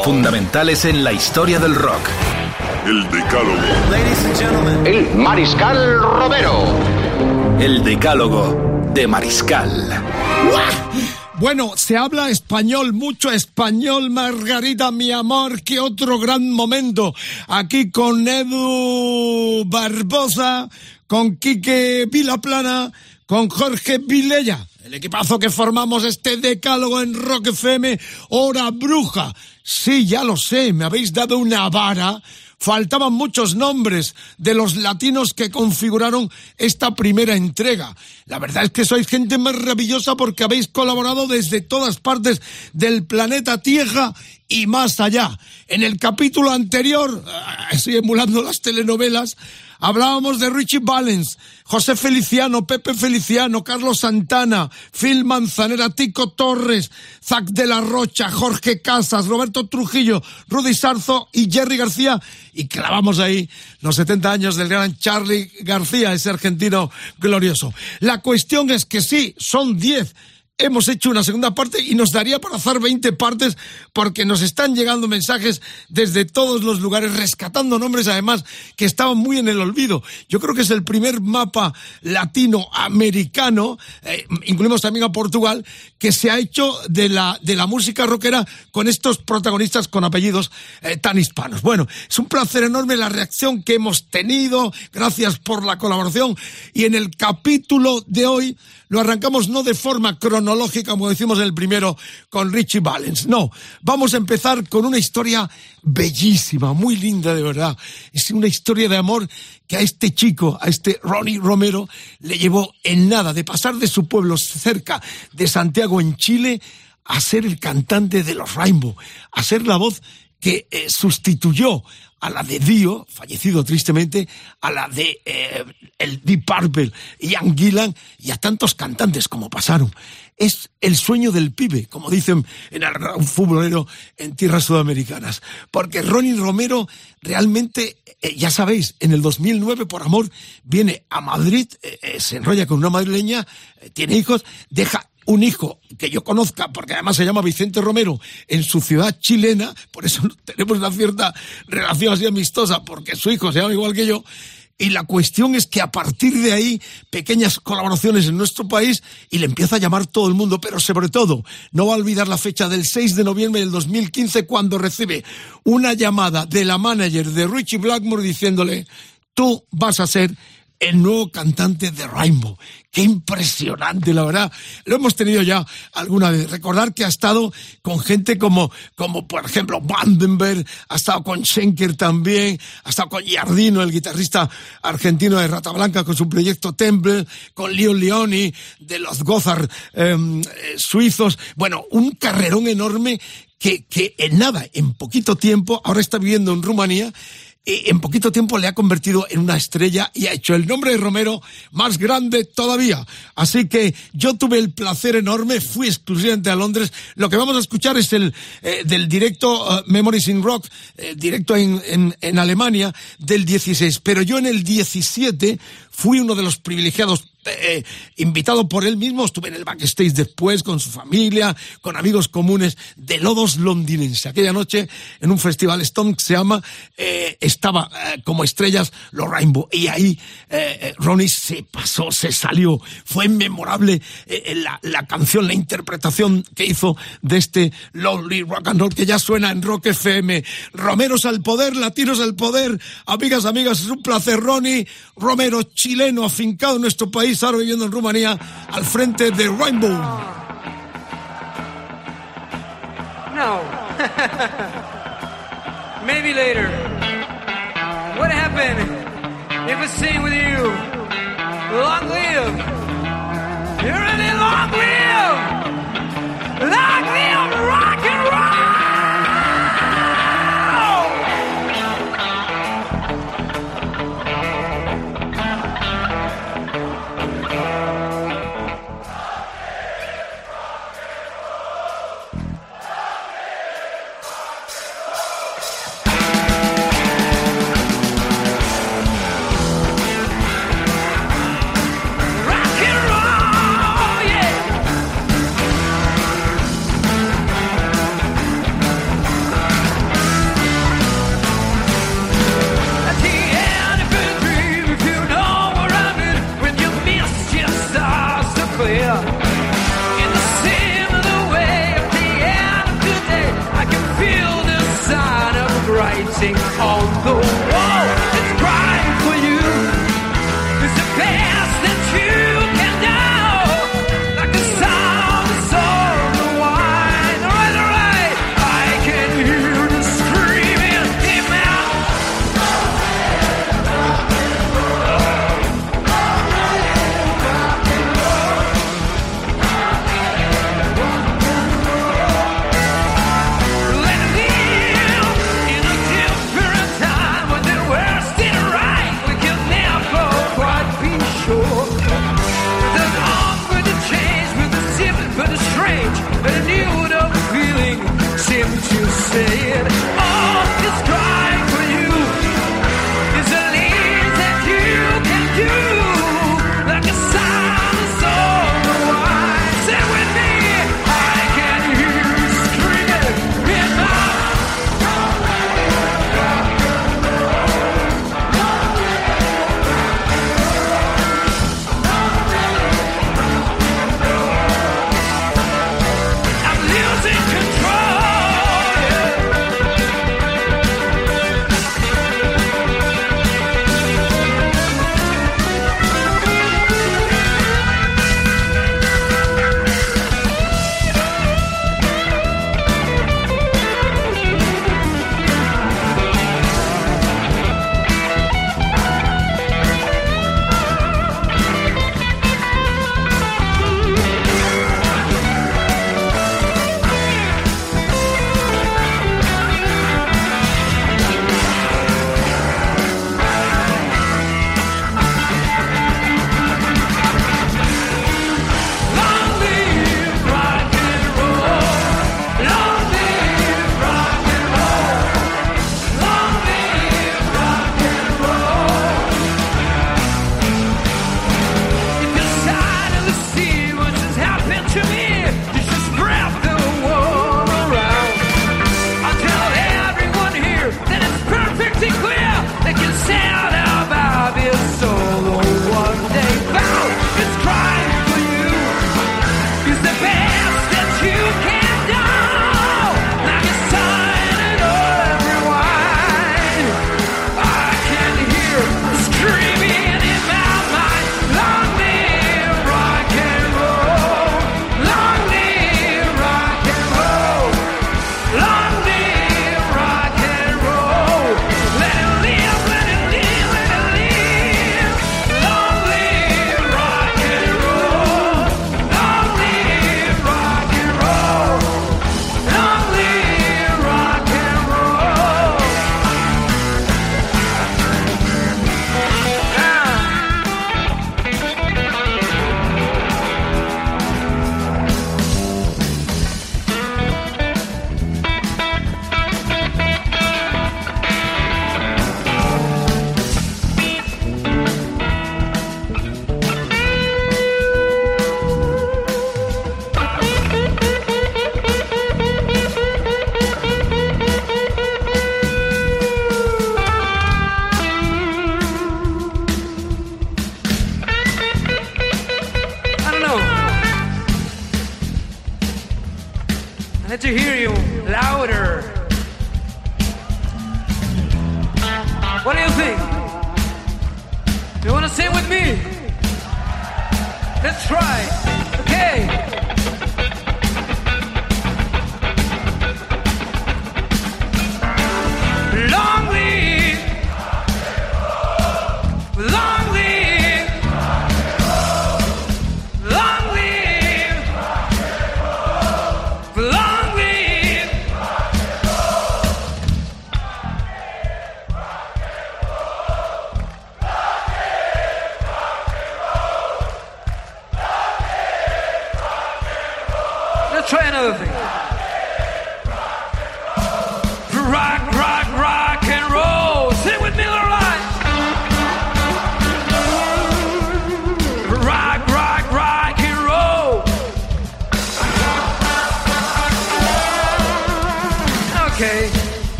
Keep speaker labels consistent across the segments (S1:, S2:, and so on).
S1: Fundamentales en la historia del rock.
S2: El Decálogo.
S3: El Mariscal Romero.
S1: El decálogo de Mariscal.
S4: Bueno, se habla español, mucho español, Margarita, mi amor, qué otro gran momento. Aquí con Edu Barbosa, con Quique Vilaplana, con Jorge Vilella. El equipazo que formamos este decálogo en Rock FM, hora bruja. Sí, ya lo sé, me habéis dado una vara. Faltaban muchos nombres de los latinos que configuraron esta primera entrega. La verdad es que sois gente maravillosa porque habéis colaborado desde todas partes del planeta Tierra y más allá. En el capítulo anterior, ah, estoy emulando las telenovelas, hablábamos de Richie Valens, José Feliciano, Pepe Feliciano, Carlos Santana, Phil Manzanera, Tico Torres, Zac de la Rocha, Jorge Casas, Roberto Trujillo, Rudy Sarzo y Jerry García. Y clavamos ahí los 70 años del gran Charlie García, ese argentino glorioso. La cuestión es que sí, son 10 hemos hecho una segunda parte y nos daría para hacer 20 partes porque nos están llegando mensajes desde todos los lugares rescatando nombres además que estaban muy en el olvido. Yo creo que es el primer mapa latinoamericano, eh, incluimos también a Portugal, que se ha hecho de la, de la música rockera con estos protagonistas con apellidos eh, tan hispanos. Bueno, es un placer enorme la reacción que hemos tenido, gracias por la colaboración y en el capítulo de hoy lo arrancamos no de forma cronológica, como decimos en el primero, con Richie Valens. No, vamos a empezar con una historia bellísima, muy linda de verdad. Es una historia de amor que a este chico, a este Ronnie Romero, le llevó en nada de pasar de su pueblo cerca de Santiago en Chile a ser el cantante de los Rainbow, a ser la voz que eh, sustituyó a la de Dio, fallecido tristemente, a la de eh, el Deep Purple, Ian Gillan y a tantos cantantes como pasaron. Es el sueño del pibe, como dicen en el un futbolero en tierras sudamericanas. Porque Ronnie Romero realmente, eh, ya sabéis, en el 2009, por amor, viene a Madrid, eh, eh, se enrolla con una madrileña, tiene hijos, deja un hijo que yo conozca, porque además se llama Vicente Romero, en su ciudad chilena, por eso tenemos una cierta relación así amistosa, porque su hijo se llama igual que yo, y la cuestión es que a partir de ahí, pequeñas colaboraciones en nuestro país y le empieza a llamar todo el mundo, pero sobre todo, no va a olvidar la fecha del 6 de noviembre del 2015 cuando recibe una llamada de la manager de Richie Blackmore diciéndole, tú vas a ser el nuevo cantante de Rainbow. Qué impresionante, la verdad. Lo hemos tenido ya alguna vez. Recordar que ha estado con gente como, como por ejemplo, Vandenberg, ha estado con Schenker también, ha estado con Giardino, el guitarrista argentino de Rata Blanca, con su proyecto Temple, con Leon Leoni, de los Gozar eh, eh, suizos. Bueno, un carrerón enorme que, que en nada, en poquito tiempo, ahora está viviendo en Rumanía, en poquito tiempo le ha convertido en una estrella y ha hecho el nombre de Romero más grande todavía. Así que yo tuve el placer enorme, fui exclusivamente a Londres. Lo que vamos a escuchar es el eh, del directo eh, Memories in Rock, eh, directo en, en, en Alemania, del 16. Pero yo en el 17 fui uno de los privilegiados eh, invitado por él mismo, estuve en el backstage después con su familia, con amigos comunes de Lodos Londinense. Aquella noche, en un festival Stone que se llama, eh, estaba eh, como estrellas los Rainbow. Y ahí Ronnie se pasó, se salió. Fue memorable la, la canción, la interpretación que hizo de este Lonely Rock and Roll que ya suena en Rock FM. Romeros al poder, latinos al poder. Amigas, amigas, es un placer, Ronnie Romero, chileno, afincado en nuestro país ahora viviendo en Rumanía, al frente de Rainbow.
S5: No. Maybe later. What happened if I sing with you? Long live. You ready? Long live. Long live rock and roll.
S6: Writing on the wall.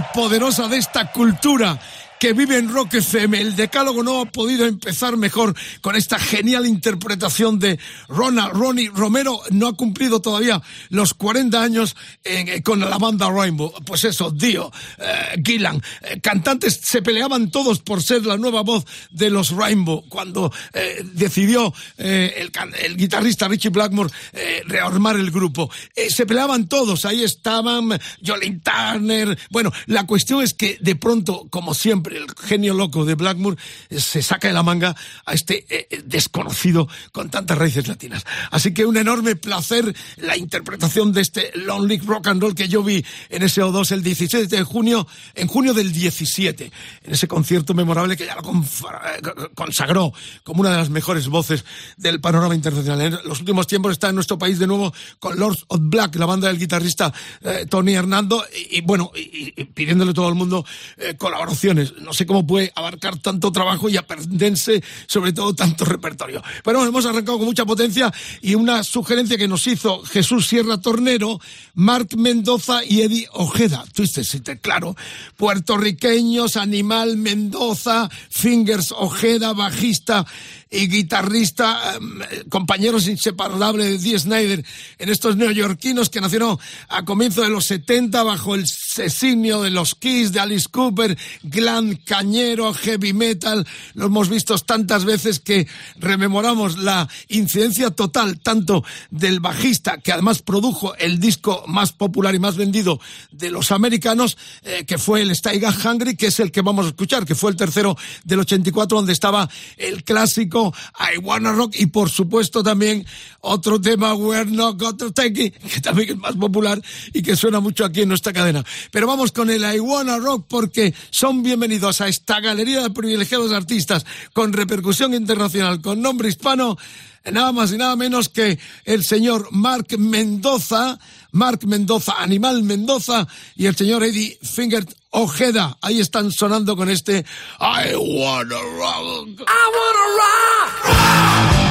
S4: Poderosa de esta cultura que vive en Rock FM. El decálogo no ha podido empezar mejor con esta genial interpretación de Ronald Ronnie Romero. No ha cumplido todavía los 40 años eh, con la banda Rainbow. Pues eso, Dio, eh, Gillan, eh, cantantes se peleaban todos por ser la nueva voz de los Rainbow. Cuando eh, decidió eh, el, el guitarrista Richie Blackmore eh, rearmar el grupo, Eh, se peleaban todos. Ahí estaban Jolene Turner. Bueno, la cuestión es que de pronto, como siempre, el genio loco de Blackmore eh, se saca de la manga a este eh, eh, desconocido con tantas raíces latinas. Así que un enorme placer la interpretación de este Lonely Rock and Roll que yo vi en ese O2 el 17 de junio, en junio del 17, en ese concierto memorable que ya lo consagró como una de las mejores voces del panorama internacional. En los últimos tiempos está en nuestro país de nuevo con Lords of Black, la banda del guitarrista Tony Hernando, y, bueno, y, pidiéndole a todo el mundo colaboraciones. No sé cómo puede abarcar tanto trabajo y aprenderse sobre todo tanto repertorio. Pero hemos arrancado con mucha potencia y una sugerencia que nos hizo Jesús Sierra Tornero, Marc Mendoza y Eddie Ojeda. Twisted Sister, claro. Puertorriqueños, Animal Mendoza, Fingers Ojeda, bajista y guitarrista, eh, compañeros inseparables de Dee Snyder en estos neoyorquinos que nacieron a comienzos de los 70 bajo el designio de los Kiss, de Alice Cooper, glam cañero, heavy metal. Lo hemos visto tantas veces que rememoramos la incidencia total tanto del bajista, que además produjo el disco más popular y más vendido de los americanos, eh, que fue el Stay Got Hungry, que es el que vamos a escuchar, que fue el tercero del 84, donde estaba el clásico I Wanna Rock y por supuesto también otro tema We're Not to Take It, que también es más popular y que suena mucho aquí en nuestra cadena. Pero vamos con el I Wanna Rock porque son bienvenidos a esta galería de privilegiados artistas con repercusión internacional, con nombre hispano, nada más y nada menos que el señor Mark Mendoza, Mark Mendoza, Animal Mendoza y el señor Eddie Finger Ojeda. Ahí están sonando con este I Wanna Rock.
S5: I wanna rock. I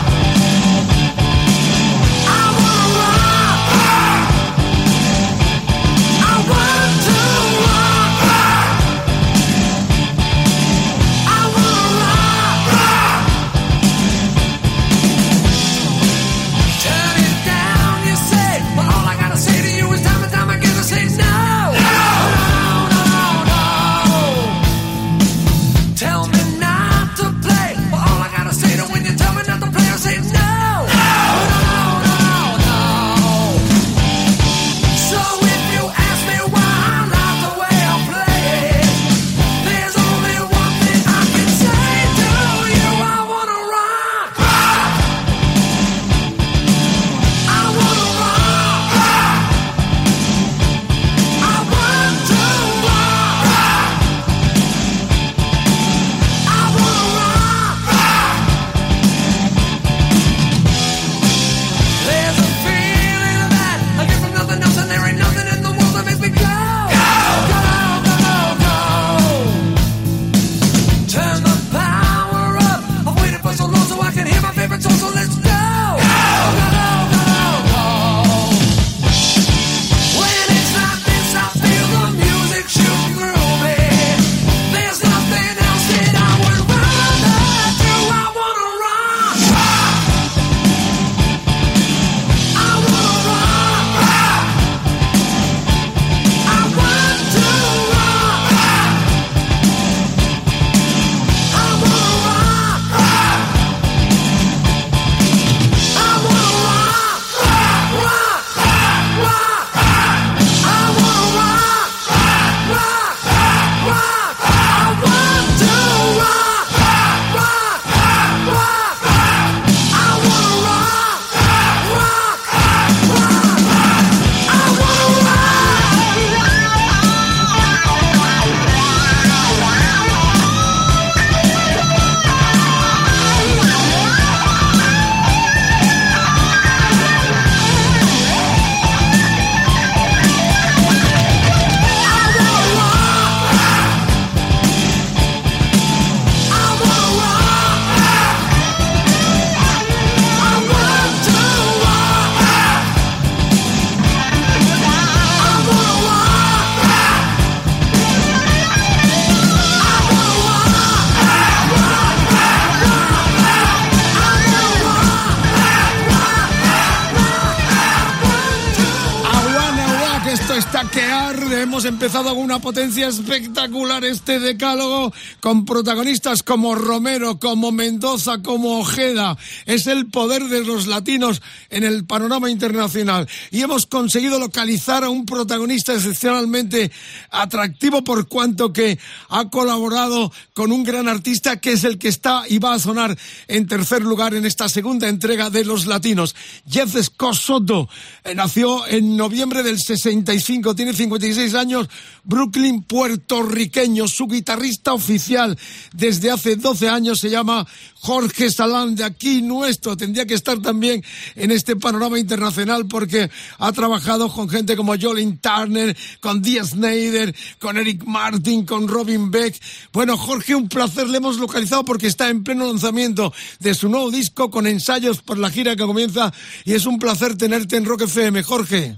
S4: empezado con una potencia espectacular este decálogo con protagonistas como Romero, como Mendoza, como Ojeda. Es el poder de los latinos en el panorama internacional. Y hemos conseguido localizar a un protagonista excepcionalmente atractivo por cuanto que ha colaborado con un gran artista que es el que está y va a sonar en tercer lugar en esta segunda entrega de Los Latinos. Jeff Scott eh, nació en noviembre del 65, tiene 56 años, Brooklyn, puertorriqueño. Su guitarrista oficial desde hace 12 años se llama Jorge Salán, de aquí nuestro. Tendría que estar también en este panorama internacional porque ha trabajado con gente como Jolin Turner, con Dee Snyder, con Eric Martin, con Robin Beck. Bueno, Jorge, un placer. Le hemos localizado porque está en pleno lanzamiento de su nuevo disco con ensayos por la gira que comienza y es un placer tenerte en Rock FM, Jorge.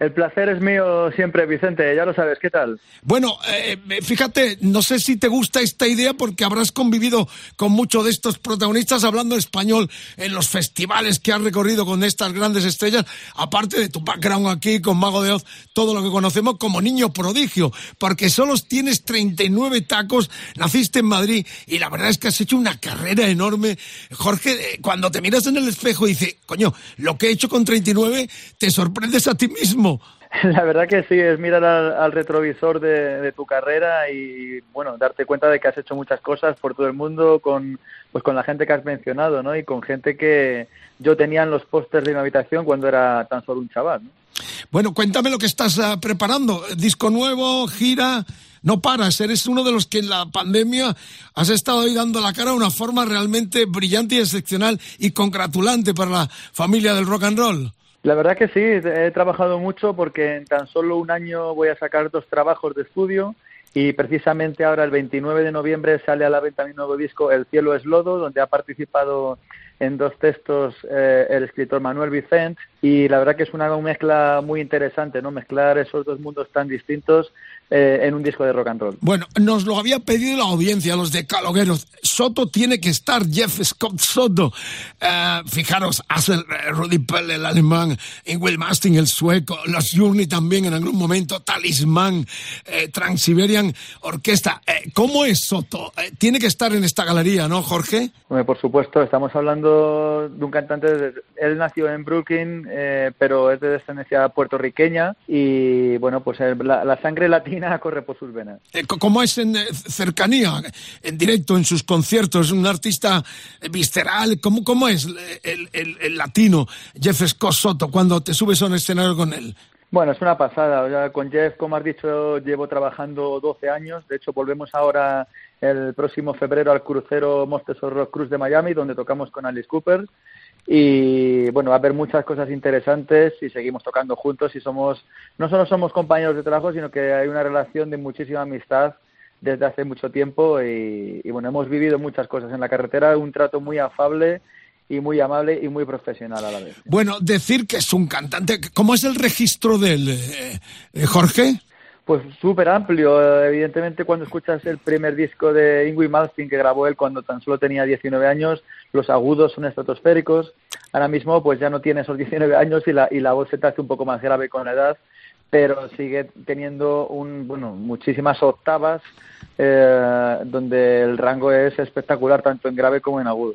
S7: El placer es mío siempre, Vicente, ya lo sabes, ¿qué tal?
S4: Bueno, eh, fíjate, no sé si te gusta esta idea porque habrás convivido con muchos de estos protagonistas hablando español en los festivales que has recorrido con estas grandes estrellas, aparte de tu background aquí con Mago de Oz, todo lo que conocemos como niño prodigio, porque solo tienes 39 tacos, naciste en Madrid y la verdad es que has hecho una carrera enorme. Jorge, eh, cuando te miras en el espejo y dices, coño, lo que he hecho con 39, te sorprendes a ti mismo.
S7: La verdad que sí, es mirar al, retrovisor de, tu carrera y, bueno, darte cuenta de que has hecho muchas cosas por todo el mundo con, pues, con la gente que has mencionado, ¿no? Y con gente que yo tenía en los pósters de mi habitación cuando era tan solo un chaval, ¿no?
S4: Bueno, cuéntame lo que estás uh, preparando. Disco nuevo, gira, no paras. Eres uno de los que en la pandemia has estado ahí dando la cara de una forma realmente brillante y excepcional y congratulante para la familia del rock and roll.
S7: La verdad que sí, he trabajado mucho porque en tan solo un año voy a sacar dos trabajos de estudio y precisamente ahora el 29 de noviembre sale a la venta mi nuevo disco El cielo es lodo, donde ha participado en dos textos eh, el escritor Manuel Vicent y la verdad que es una mezcla muy interesante, ¿no? Mezclar esos dos mundos tan distintos eh, en un disco de rock and roll.
S4: Bueno, nos lo había pedido la audiencia, los decalogueros. Soto tiene que estar, Jeff Scott Soto. Eh, fijaros, hace Rudy Pell, el alemán, Ingrid Mastin, el sueco, los Journey también en algún momento, Talismán, eh, Transiberian Orquesta. Eh, ¿Cómo es Soto? Eh, tiene que estar en esta galería, ¿no, Jorge?
S7: Bueno, por supuesto, estamos hablando de un cantante, de, él nació en Brooklyn, eh, pero es de descendencia puertorriqueña y, bueno, pues la, la sangre latina corre por sus venas.
S4: Eh, ¿Cómo es en eh, cercanía, en directo, en sus conciertos? ¿Un artista visceral? ¿Cómo, cómo es el, el, el, latino Jeff Scott Soto cuando te subes a un escenario con él?
S7: Bueno, es una pasada. O sea, con Jeff, como has dicho, llevo trabajando 12 años. De hecho, volvemos ahora el próximo febrero al crucero Rock Cruise de Miami, donde tocamos con Alice Cooper. Y bueno, va a haber muchas cosas interesantes y seguimos tocando juntos y somos, no solo somos compañeros de trabajo, sino que hay una relación de muchísima amistad desde hace mucho tiempo y, bueno, hemos vivido muchas cosas en la carretera, un trato muy afable y muy amable y muy profesional a la vez.
S4: Bueno, decir que es un cantante, ¿cómo es el registro de él, eh, Jorge?
S7: Pues súper amplio. Evidentemente, cuando escuchas el primer disco de Ingrid Malmsteen que grabó él cuando tan solo tenía 19 años, los agudos son estratosféricos. Ahora mismo, pues ya no tiene esos 19 años y la, y la voz se te hace un poco más grave con la edad, pero sigue teniendo un, bueno, muchísimas octavas eh, donde el rango es espectacular tanto en grave como en agudo.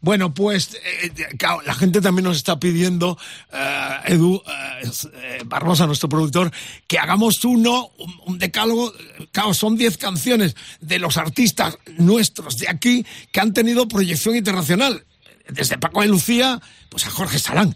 S4: Bueno, pues eh, claro, la gente también nos está pidiendo, eh, Edu eh, Barbosa, nuestro productor, que hagamos uno, un, un decálogo, claro, son 10 canciones de los artistas nuestros de aquí que han tenido proyección internacional. Desde Paco de Lucía, pues a Jorge Salán.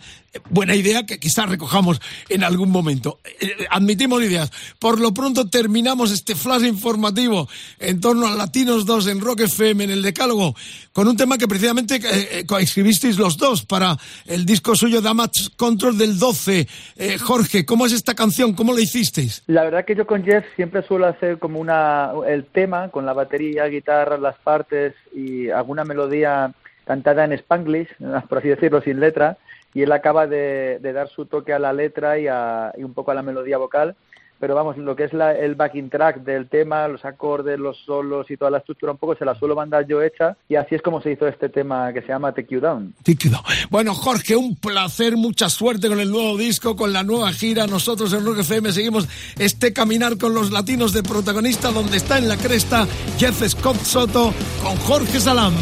S4: Buena idea que quizás recojamos en algún momento. Eh, admitimos ideas. Por lo pronto terminamos este flash informativo en torno a Latinos 2 en Rock FM, en el Decálogo, con un tema que precisamente eh, coescribisteis los dos para el disco suyo Damage Control del 12. Eh, Jorge, ¿cómo es esta canción? ¿Cómo la hicisteis?
S7: La verdad que yo con Jeff siempre suelo hacer como una el tema con la batería, guitarra, las partes y alguna melodía cantada en spanglish, por así decirlo, sin letra, y él acaba de, de dar su toque a la letra y, a, y, un poco a la melodía vocal. pero vamos, lo que es la, el backing track del tema, los acordes, los solos y toda la estructura un poco se la suelo mandar yo hecha y así es como se hizo este tema que se llama Take You Down.
S4: Bueno, Jorge, un placer, mucha suerte con el nuevo disco, con la nueva gira. Nosotros en Rock FM seguimos este caminar con los latinos de protagonista donde está en la cresta Jeff Scott Soto con Jorge Salam.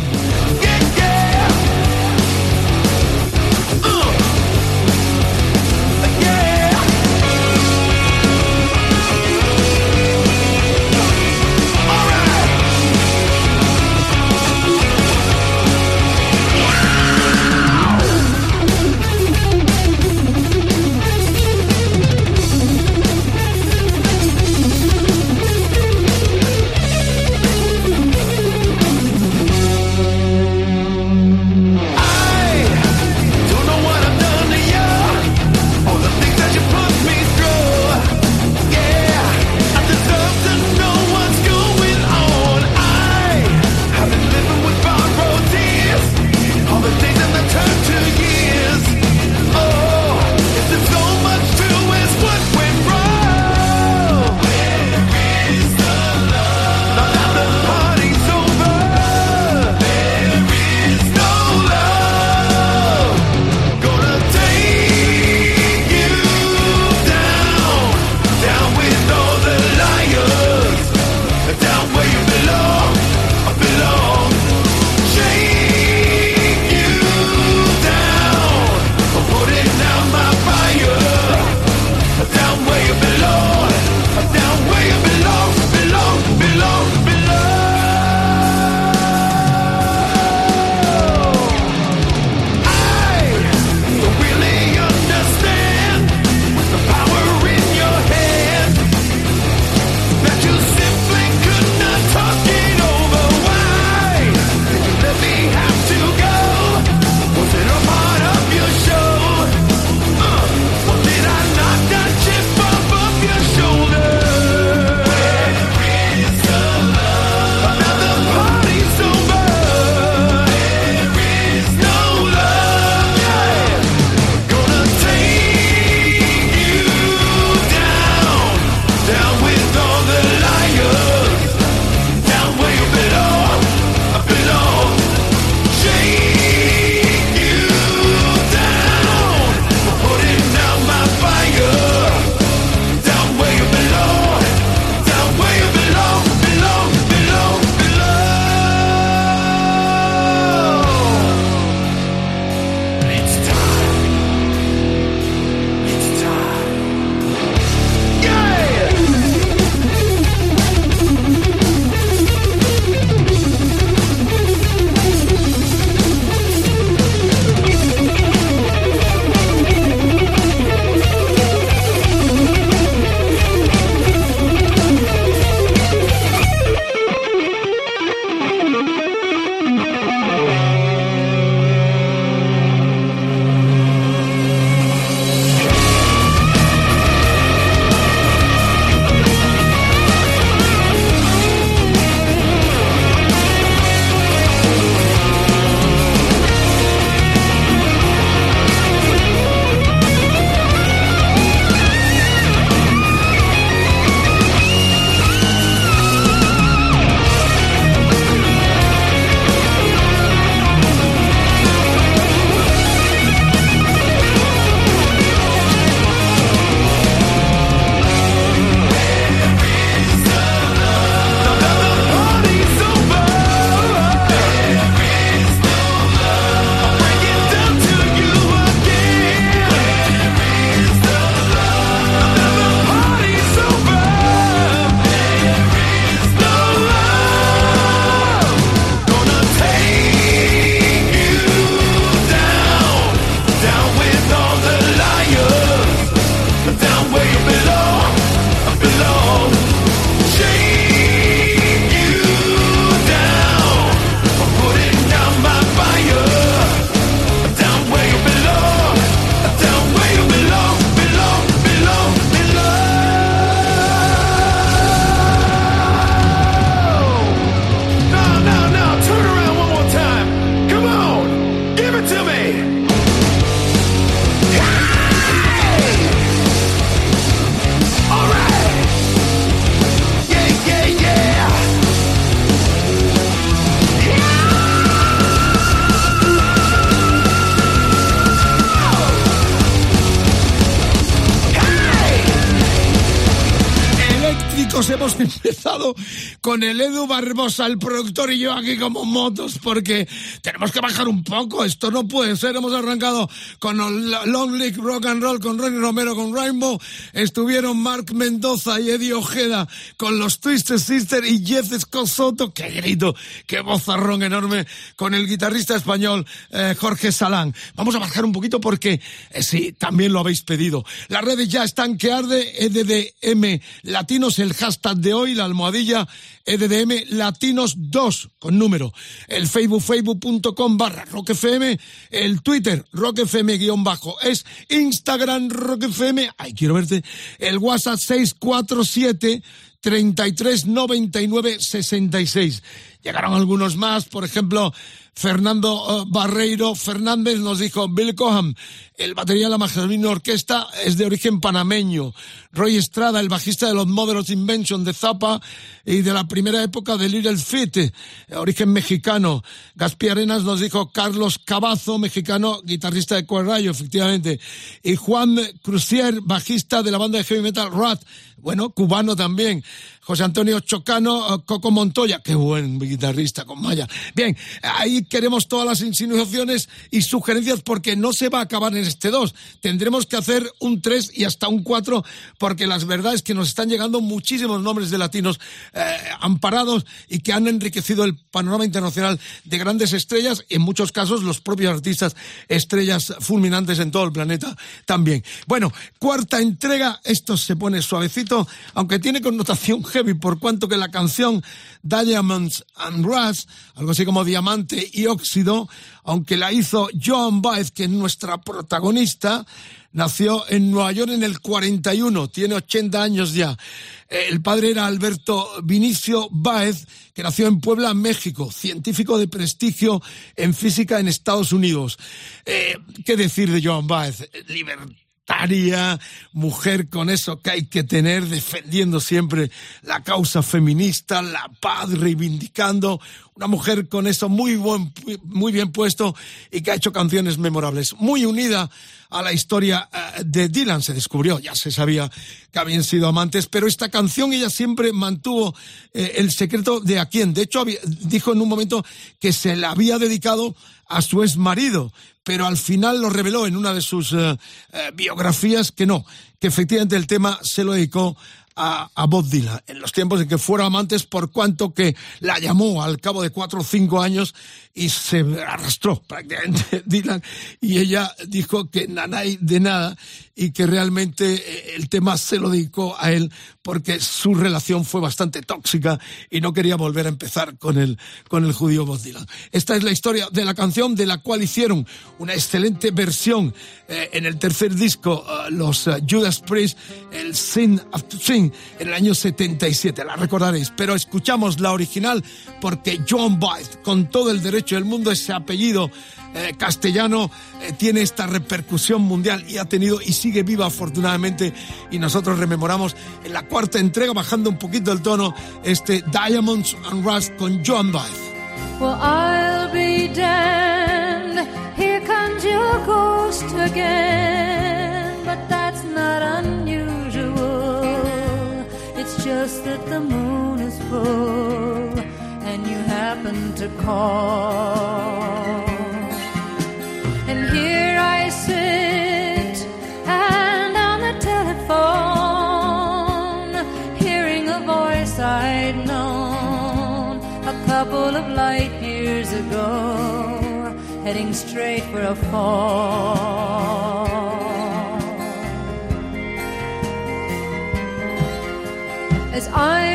S4: Barbosa, el productor y yo aquí como motos porque tenemos que bajar un poco. Esto no puede ser. Hemos arrancado con Long League Rock and Roll, con Ronnie Romero, con Rainbow. Estuvieron Mark Mendoza y Eddie Ojeda con los Twisted Sister y Jeff Escosoto. ¡Qué grito! ¡Qué vozarrón enorme! Con el guitarrista español eh, Jorge Salán. Vamos a bajar un poquito porque, eh, sí, también lo habéis pedido. Las redes ya están que arde, EDDM Latinos, el hashtag de hoy, la almohadilla EDDM Latinos 2 con número. El Facebook, facebook.com barra roquefm. El Twitter, roquefm guion bajo. Es Instagram roquefm. Ay, quiero verte. El WhatsApp 647 33 99 66. Llegaron algunos más, por ejemplo, Fernando eh, Barreiro Fernández nos dijo, Bill Coham, el batería de la Majorina Orquesta es de origen panameño. Roy Estrada, el bajista de los Models Invention de Zappa y de la primera época de Little Feat, eh, origen mexicano. Gaspi Arenas nos dijo Carlos Cavazo, mexicano, guitarrista de Cuerrayo, efectivamente. Y Juan Crucier, bajista de la banda de heavy metal Rat, bueno, cubano también. José Antonio Chocano, eh, Coco Montoya, qué buen guitarrista con Maya. Bien, ahí queremos todas las insinuaciones y sugerencias porque no se va a acabar en este 2. Tendremos que hacer un 3 y hasta un 4 porque las verdades que nos están llegando muchísimos nombres de latinos eh, amparados y que han enriquecido el panorama internacional de grandes estrellas, en muchos casos los propios artistas estrellas fulminantes en todo el planeta también. Bueno, cuarta entrega, esto se pone suavecito, aunque tiene connotación heavy por cuanto que la canción Diamonds and Rust, algo así como diamante y óxido, aunque la hizo Joan Baez, que es nuestra protagonista, nació en Nueva York en el 41, tiene 80 años ya. Eh, El padre era Alberto Vinicio Baez, que nació en Puebla, México, científico de prestigio en física en Estados Unidos. Eh, ¿Qué decir de Joan Baez? Libertaria, mujer con eso que hay que tener, defendiendo siempre la causa feminista, la paz, reivindicando, una mujer con eso muy, buen, muy bien puesto y que ha hecho canciones memorables, muy unida a la historia eh, de Dylan. Se descubrió, ya se sabía que habían sido amantes, pero esta canción ella siempre mantuvo eh, el secreto de a quién. De hecho, dijo en un momento que se la había dedicado a su ex marido, pero al final lo reveló en una de sus eh, biografías que no, que efectivamente el tema se lo dedicó a, a Bob Dylan en los tiempos en que fueron amantes por cuanto que la llamó al cabo de cuatro o cinco años y se arrastró prácticamente Dylan y ella dijo que nanay de nada y que realmente eh, el tema se lo dedicó a él porque su relación fue bastante tóxica y no quería volver a empezar con el, con el judío Bob Dylan. Esta es la historia de la canción de la cual hicieron una excelente versión eh, en el tercer disco, eh, los eh, Judas Priest, el Sin After Sin, en el año 77, la recordaréis. Pero escuchamos la original porque John Baez, con todo el derecho del mundo, ese apellido eh, castellano eh, tiene esta repercusión mundial y ha tenido y sigue viva afortunadamente y nosotros rememoramos en la cuarta entrega bajando un poquito el tono este Diamonds and Rust con John Baez.
S8: Well, I'll be damned. Here comes your ghost again. But that's not unusual. It's just that the moon is full and you happen to call. And here I sit and on the telephone, hearing a voice I'd known a couple of light years ago, heading straight for a fall. As I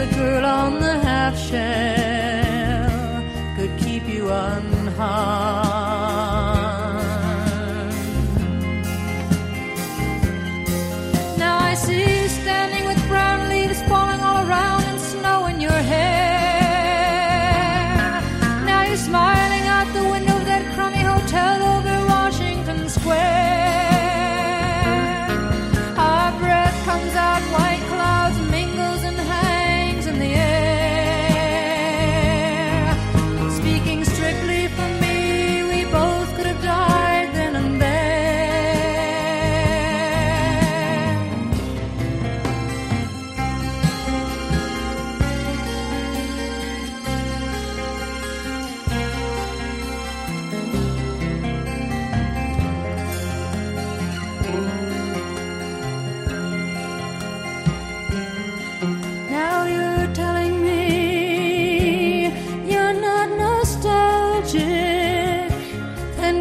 S8: the girl on the half shell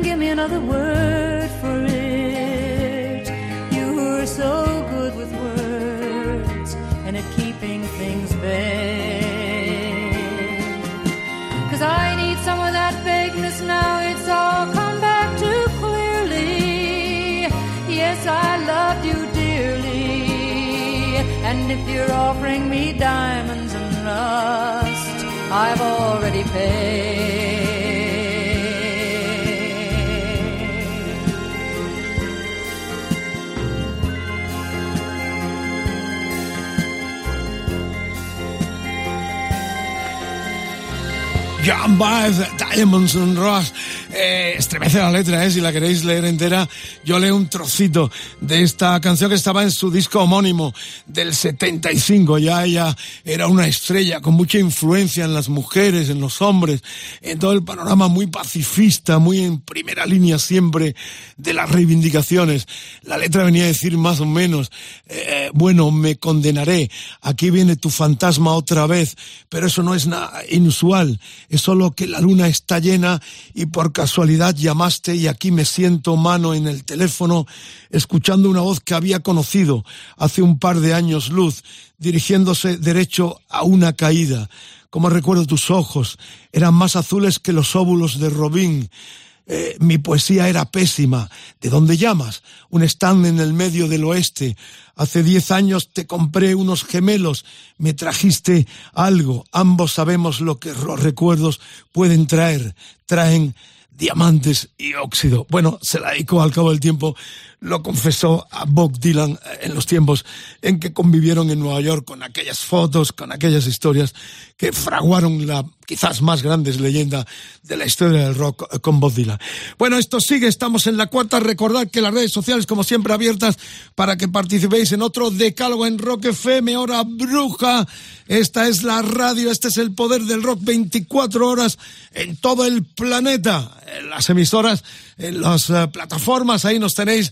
S8: Give me another word for it. You were so good with words and at keeping things vague. Cause I need some of that vagueness now. It's all come back too clearly. Yes, I loved you dearly. And if you're offering me diamonds and rust, I've already paid.
S4: John Baez, Diamonds and Rust. Eh, estremece la letra, eh, si la queréis leer entera. Yo leo un trocito de esta canción que estaba en su disco homónimo del 75. Ya ella era una estrella con mucha influencia en las mujeres, en los hombres, en todo el panorama muy pacifista, muy en primera línea siempre de las reivindicaciones. La letra venía a decir más o menos, eh, bueno, me condenaré, aquí viene tu fantasma otra vez, pero eso no es nada inusual, es solo que la luna está llena y por casualidad llamaste y aquí me siento mano en el teléfono escuchando una voz que había conocido hace un par de años luz, dirigiéndose derecho a una caída. Como recuerdo tus ojos, eran más azules que los óvulos de Robin. Eh, mi poesía era pésima. ¿De dónde llamas? Un stand en el medio del oeste. Hace diez años te compré unos gemelos. Me trajiste algo. Ambos sabemos lo que los recuerdos pueden traer. Traen diamantes y óxido. Bueno, se la dedicó al cabo del tiempo, lo confesó a Bob Dylan en los tiempos en que convivieron en Nueva York con aquellas fotos, con aquellas historias que fraguaron la quizás más grande leyenda de la historia del rock eh, con Bob Dylan. Bueno, esto sigue, estamos en la cuarta. Recordad que las redes sociales, como siempre, abiertas para que participéis en otro decálogo en Rock FM, hora bruja. Esta es la radio, este es el poder del rock 24 horas en todo el planeta. En las emisoras, en las eh, plataformas, ahí nos tenéis.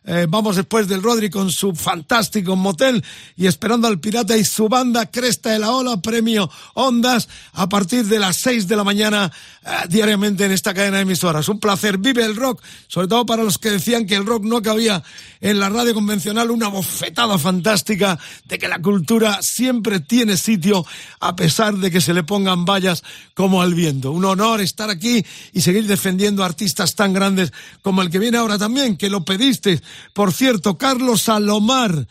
S4: Eh, vamos después del Rodri con su fantástico motel y esperando al pirata y su banda Cresta de la Ola, premio Ondas, a partir de las 6 de la mañana eh, diariamente en esta cadena de emisoras. Un placer, vive el rock, sobre todo para los que decían que el rock no cabía en la radio convencional, una bofetada fantástica de que la cultura siempre tiene sitio a pesar de que se le pongan vallas como al viento. Un honor estar aquí y seguir defendiendo artistas tan grandes como el que viene ahora también, que lo pediste. Por cierto, Carlos Salomar,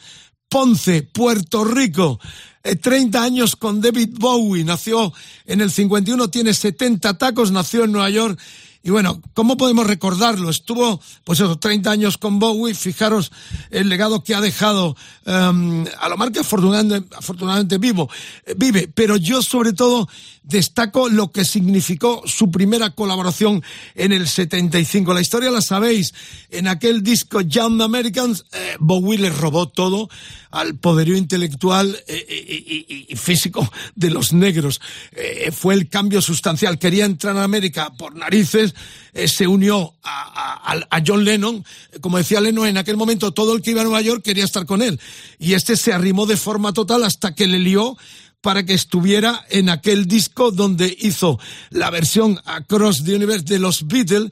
S4: Ponce, Puerto Rico. Eh, 30 años con David Bowie, nació en el 51, tiene 70 tacos, nació en Nueva York. Y bueno, ¿cómo podemos recordarlo? Estuvo, pues eso, 30 años con Bowie, fijaros el legado que ha dejado um, a afortunadamente, afortunadamente vivo, eh, vive. Pero yo sobre todo destaco lo que significó su primera colaboración en el 75. La historia la sabéis, en aquel disco Young Americans, eh, Bowie le robó todo al poderío intelectual eh, y, y- físico de los negros. Eh, fue el cambio sustancial. Quería entrar a América por narices, eh, se unió a John Lennon. Como decía Lennon, en aquel momento todo el que iba a Nueva York quería estar con él. Y este se arrimó de forma total hasta que le lió para que estuviera en aquel disco donde hizo la versión Across the Universe de los Beatles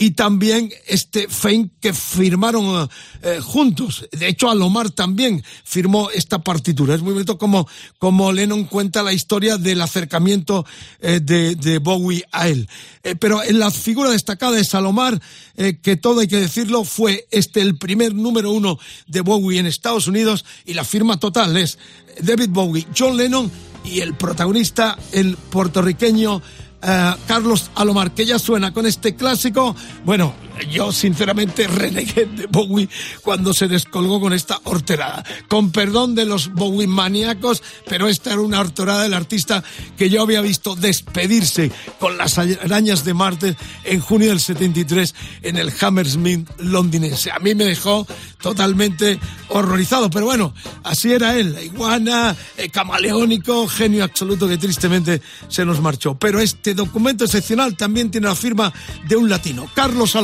S4: y también este Fame que firmaron eh, juntos. De hecho, Alomar también firmó esta partitura. Es muy bonito como, como Lennon cuenta la historia del acercamiento eh, de, de, Bowie a él. Eh, pero en la figura destacada es Alomar, que todo hay que decirlo, fue este el primer número uno de Bowie en Estados Unidos y la firma total es David Bowie, John Lennon y el protagonista, el puertorriqueño uh, Carlos Alomar, que ya suena con este clásico. Bueno, yo sinceramente renegué de Bowie cuando se descolgó con esta horterada. Con perdón de los Bowie maníacos, pero esta era una horterada del artista que yo había visto despedirse con las arañas de Marte en junio del 73 en el Hammersmith londinense. A mí me dejó totalmente horrorizado, pero bueno, así era él, la iguana, eh, camaleónico, genio absoluto que tristemente se nos marchó. Pero este documento excepcional también tiene la firma de un latino, Carlos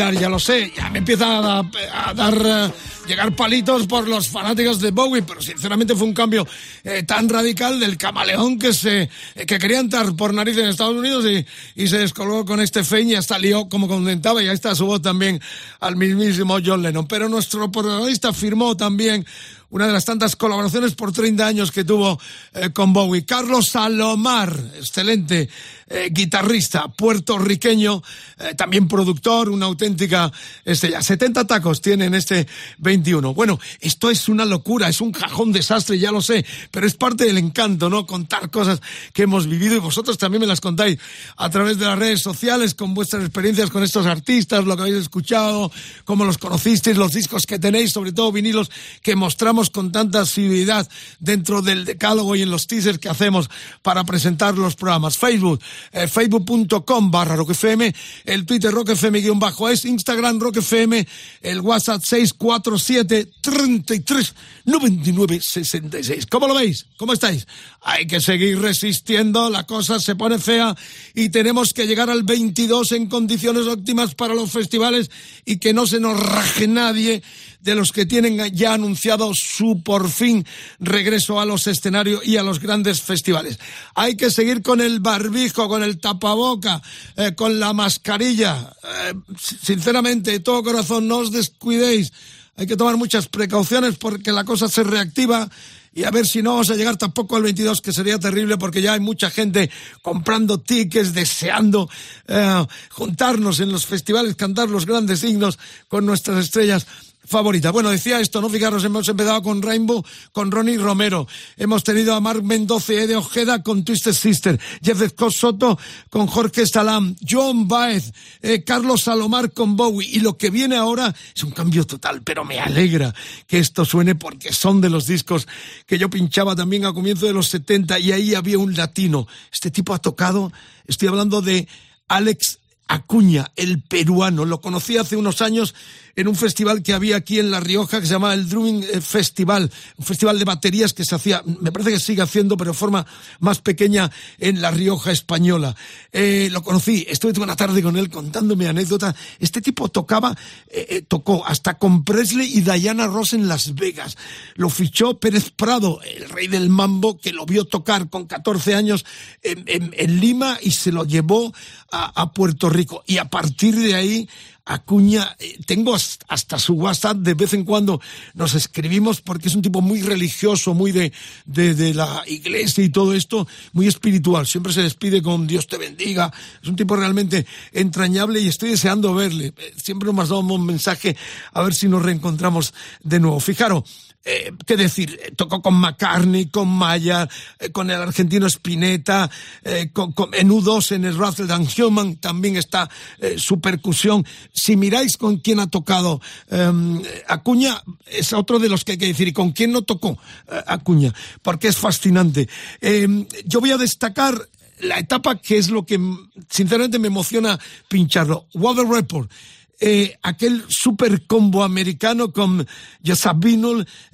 S4: Alomar. ya lo sé, ya me empieza a, dar, eh, llegar palitos por los fanáticos de Bowie, pero sinceramente fue un cambio eh, tan radical del camaleón que se, eh, que quería entrar por nariz en Estados Unidos y, y se descolgó con este feñ y hasta lió como contentaba y ahí está su voz también al mismísimo John Lennon. Pero nuestro protagonista firmó también una de las tantas colaboraciones por 30 años que tuvo eh, con Bowie. Carlos Salomar, excelente eh, guitarrista puertorriqueño, eh, también productor, una auténtica estrella. 70 tacos tiene en este 21. Bueno, esto es una locura, es un cajón desastre, ya lo sé, pero es parte del encanto, ¿no? Contar cosas que hemos vivido y vosotros también me las contáis a través de las redes sociales con vuestras experiencias con estos artistas, lo que habéis escuchado, cómo los conocisteis, los discos que tenéis, sobre todo vinilos que mostramos con tanta asiduidad dentro del decálogo y en los teasers que hacemos para presentar los programas. Facebook, eh, facebook.com barra roquefm, el Twitter roquefm guion bajo es, Instagram roquefm, el WhatsApp 647 33 99 66. ¿Cómo lo veis? ¿Cómo estáis? Hay que seguir resistiendo, la cosa se pone fea y tenemos que llegar al 22 en condiciones óptimas para los festivales y que no se nos raje nadie de los que tienen ya anunciado su por fin regreso a los escenarios y a los grandes festivales. Hay que seguir con el barbijo, con el tapaboca, eh, con la mascarilla. Eh, sinceramente, de todo corazón, no os descuidéis. Hay que tomar muchas precauciones porque la cosa se reactiva y a ver si no vamos a llegar tampoco al 22, que sería terrible porque ya hay mucha gente comprando tickets, deseando eh, juntarnos en los festivales, cantar los grandes signos con nuestras estrellas favorita. Bueno, decía esto, ¿no? Fijaros, hemos empezado con Rainbow, con Ronnie Romero. Hemos tenido a Mark Mendoza y Ede Ojeda con Twisted Sister. Jeff Scott Soto con Jorge Salam. John Baez, eh, Carlos Salomar con Bowie. Y lo que viene ahora es un cambio total, pero me alegra que esto suene porque son de los discos que yo pinchaba también a comienzo de los 70 y ahí había un latino. Este tipo ha tocado, estoy hablando de Alex Acuña, el peruano. Lo conocí hace unos años en un festival que había aquí en La Rioja que se llamaba el Drumming eh, Festival, un festival de baterías que se hacía, me parece que sigue haciendo, pero de forma más pequeña en La Rioja española. Eh, lo conocí, estuve una tarde con él contándome anécdotas. Este tipo tocaba, eh, eh, tocó hasta con Presley y Diana Ross en Las Vegas. Lo fichó Pérez Prado, el rey del mambo, que lo vio tocar con 14 años en, en- en Lima y se lo llevó a, a Puerto Rico. Y a partir de ahí, Acuña, eh, tengo has- hasta su WhatsApp, de vez en cuando nos escribimos porque es un tipo muy religioso, muy de, de, de la iglesia y todo esto, muy espiritual. Siempre se despide con Dios te bendiga. Es un tipo realmente entrañable y estoy deseando verle. Eh, Siempre nos mandamos un mensaje a ver si nos reencontramos de nuevo. Fijaros, eh, qué decir, eh, tocó con McCartney, con Maya, eh, con el argentino Spinetta, eh, con, con- en U2 en el Rattle and Human también está eh, su percusión. Si miráis con quién ha tocado eh, Acuña, es otro de los que hay que decir, y con quién no tocó Acuña, porque es fascinante. Eh, yo voy a destacar la etapa que es lo que sinceramente me emociona pincharlo. Weather Report. Eh, aquel super combo americano con Joseph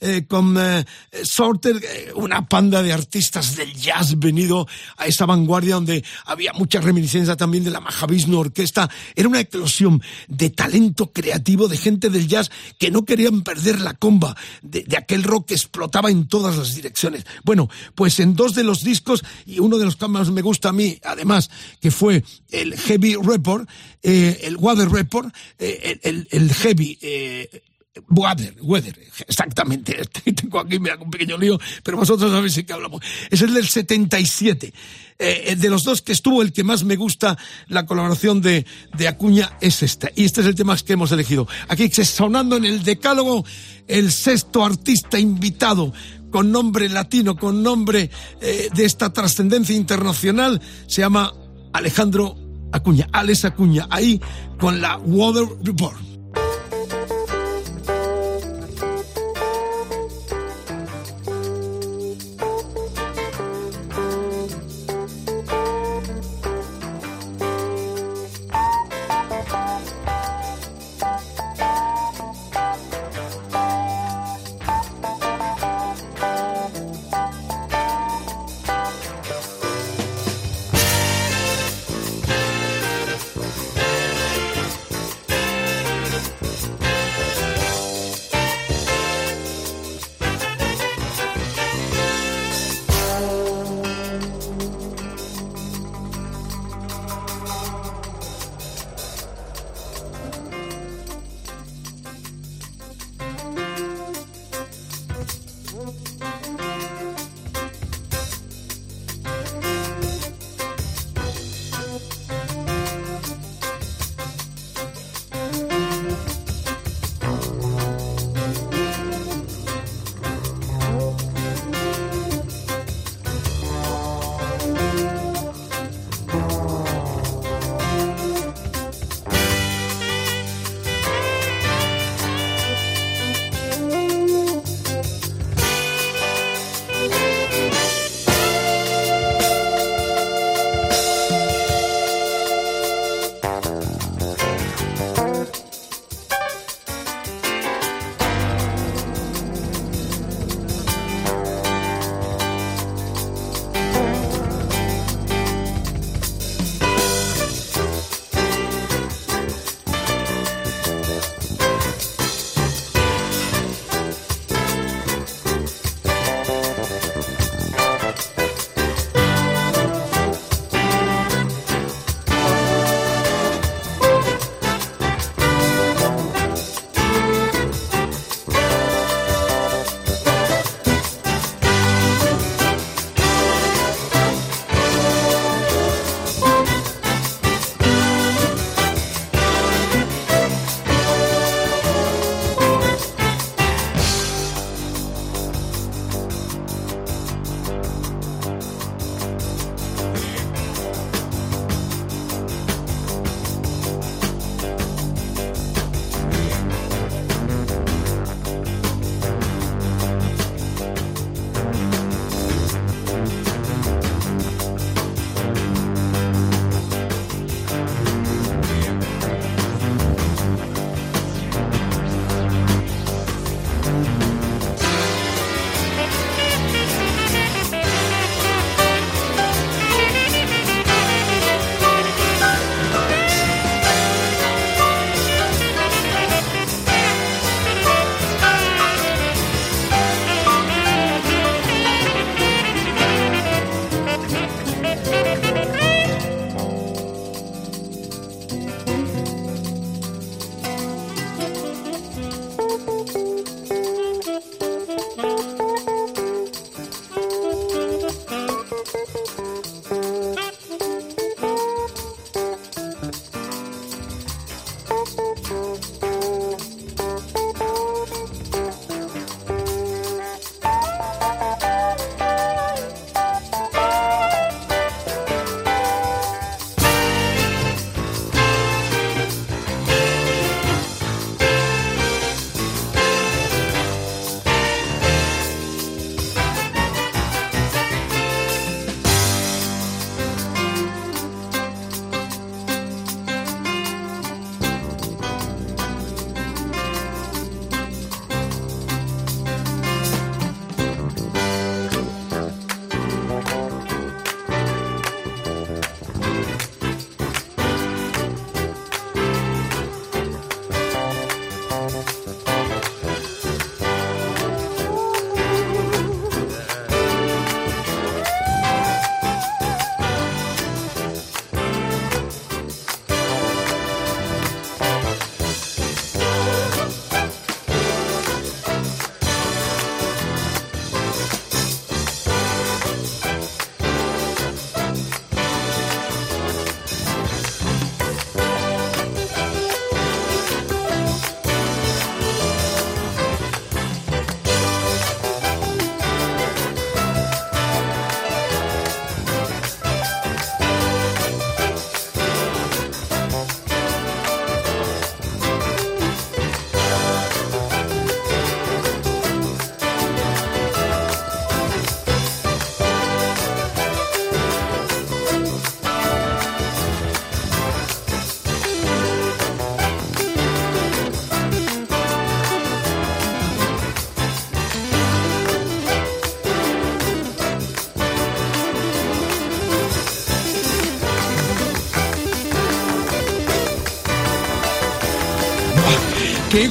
S4: eh, con eh, Sorter, eh, una panda de artistas del jazz venido a esa vanguardia donde había mucha reminiscencia también de la Mahavishnu Orquesta. Era una eclosión de talento creativo de gente del jazz que no querían perder la comba de, de aquel rock que explotaba en todas las direcciones. Bueno, pues en dos de los discos, y uno de los que más me gusta a mí, además, que fue el Heavy Report, eh, el Weather Report, eh, el, el- Heavy, eh, Weather, weather, exactamente. Tengo aquí mira, un pequeño lío, pero vosotros sabéis de qué hablamos. Es el del 77. Eh, de los dos que estuvo, el que más me gusta, la colaboración de, de Acuña es esta. Y este es el tema que hemos elegido. Aquí sonando en el decálogo, el sexto artista invitado con nombre latino, con nombre eh, de esta trascendencia internacional, se llama Alejandro Acuña, Alex Acuña, ahí con la Weather Report.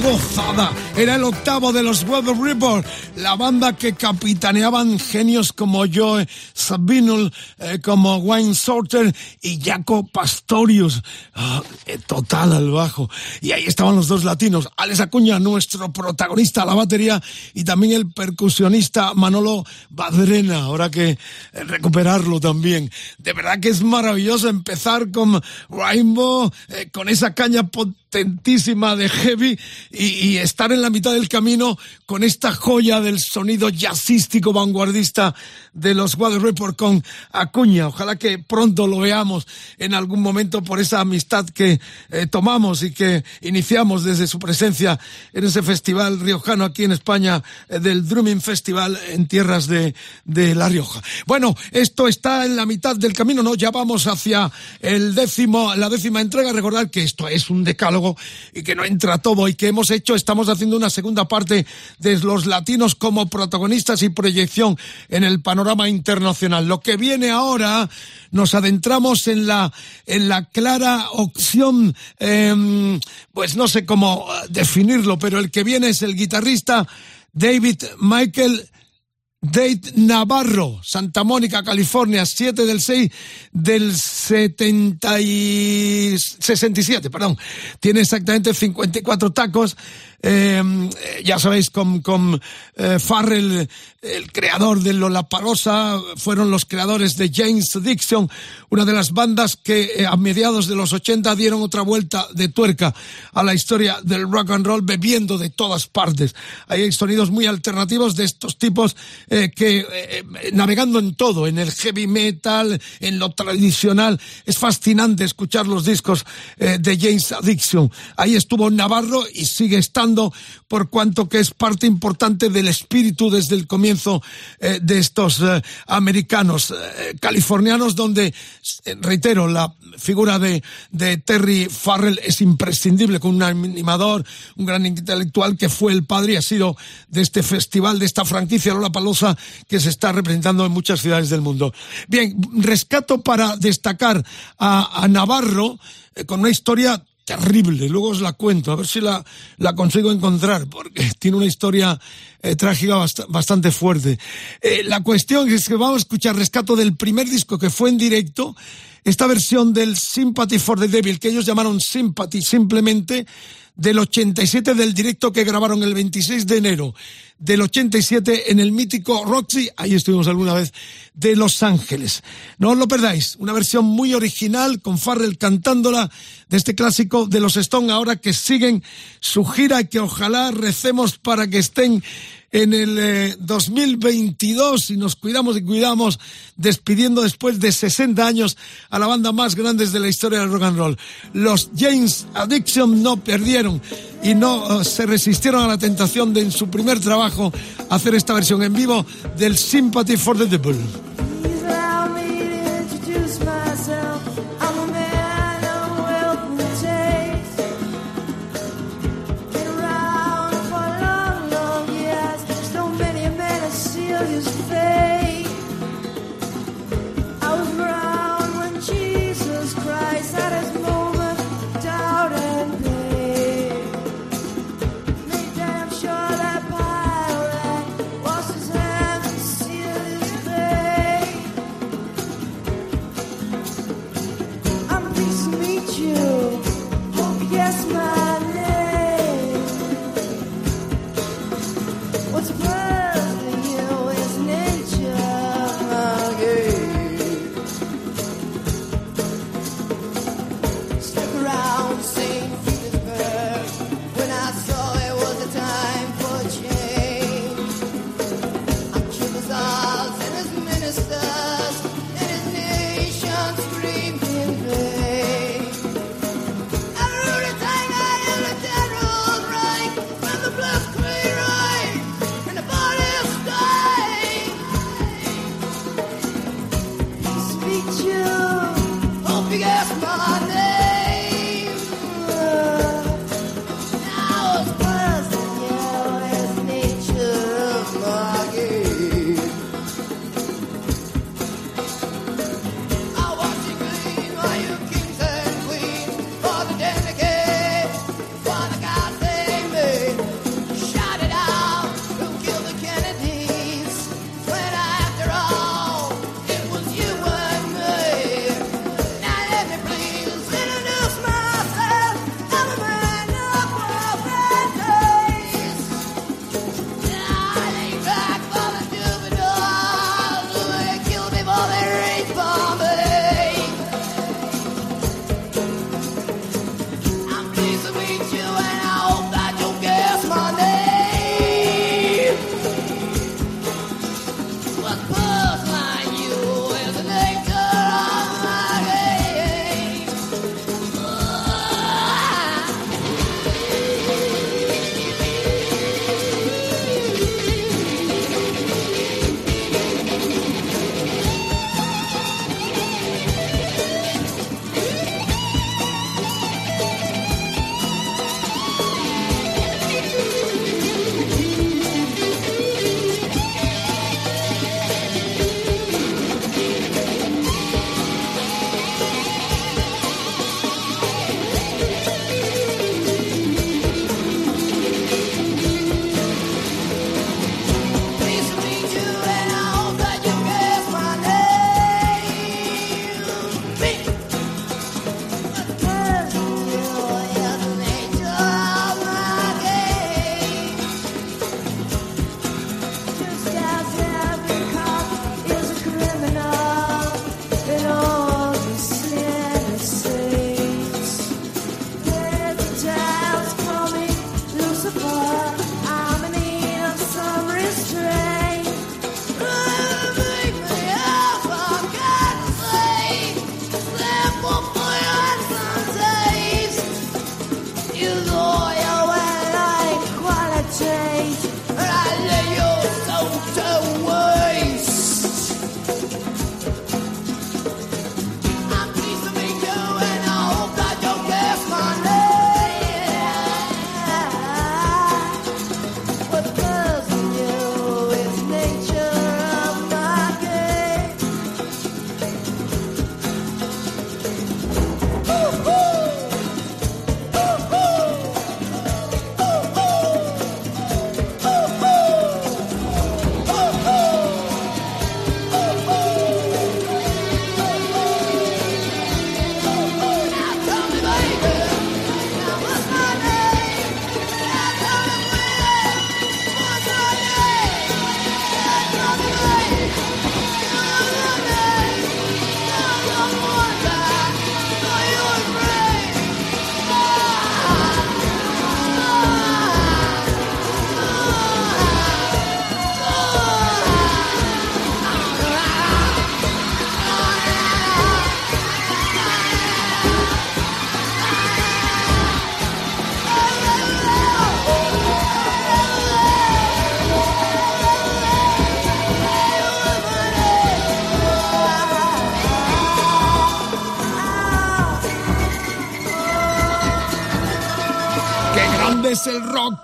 S4: Gozada! Era el octavo de los Weather Report, la banda que capitaneaban genios como Joe Sabinul, eh, como Wayne Sorter y Jaco Pastorius. Ah, eh, total al bajo. Y ahí estaban los dos latinos, Alex Acuña, nuestro protagonista a la batería, y también el percusionista Manolo Badrena. Ahora que recuperarlo también. De verdad que es maravilloso empezar con Rainbow, eh, con esa caña potentísima de heavy y, estar en la mitad del camino con esta joya del sonido jazzístico vanguardista de los Weather Report con Acuña. Ojalá que pronto lo veamos en algún momento por esa amistad que eh, tomamos y que iniciamos desde su presencia en ese festival riojano aquí en España eh, del Drumming Festival en tierras de, de La Rioja. Bueno, esto está en la mitad del camino, ¿no? Ya vamos hacia el décimo, la décima entrega. Recordad que esto es un decálogo y que no entra todo y que hemos hecho, estamos haciendo una segunda parte de los latinos como protagonistas y proyección en el panorama internacional. Lo que viene ahora, nos adentramos en la, en la clara opción, eh, pues no sé cómo definirlo, pero el que viene es el guitarrista David Michael Date Navarro, Santa Mónica, California, 7 del 6 del 70 y 67, perdón. Tiene exactamente 54 tacos. Eh, ya sabéis, con, con eh, Farrell, el creador de Lollapalooza, fueron los creadores de James Addiction, una de las bandas que eh, a mediados de los 80 dieron otra vuelta de tuerca a la historia del rock and roll, bebiendo de todas partes. Hay sonidos muy alternativos de estos tipos eh, que, eh, navegando en todo, en el heavy metal, en lo tradicional, es fascinante escuchar los discos eh, de James Addiction. Ahí estuvo Navarro y sigue estando por cuanto que es parte importante del espíritu desde el comienzo eh, de estos eh, americanos eh, californianos donde, reitero, la figura de, de Terry Farrell es imprescindible con un animador, un gran intelectual que fue el padre y ha sido de este festival, de esta franquicia Lola Palosa que se está representando en muchas ciudades del mundo. Bien, rescato para destacar a, Navarro con una historia terrible, luego os la cuento, a ver si la, la consigo encontrar, porque tiene una historia eh, trágica bast- bastante fuerte. Eh, la cuestión es que vamos a escuchar rescato del primer disco que fue en directo, esta versión del Sympathy for the Devil, que ellos llamaron Sympathy simplemente, del 87 del directo que grabaron el 26 de enero del 87 en el mítico Roxy, ahí estuvimos alguna vez, de Los Ángeles. No os lo perdáis, una versión muy original con Farrell cantándola de este clásico de los Stone ahora que siguen su gira que ojalá recemos para que estén en el eh, 2022 y nos cuidamos y cuidamos despidiendo después de 60 años a la banda más grande de la historia del rock and roll. Los James Addiction no perdieron y no eh, se resistieron a la tentación de en su primer trabajo hacer esta versión en vivo del Sympathy for the Devil.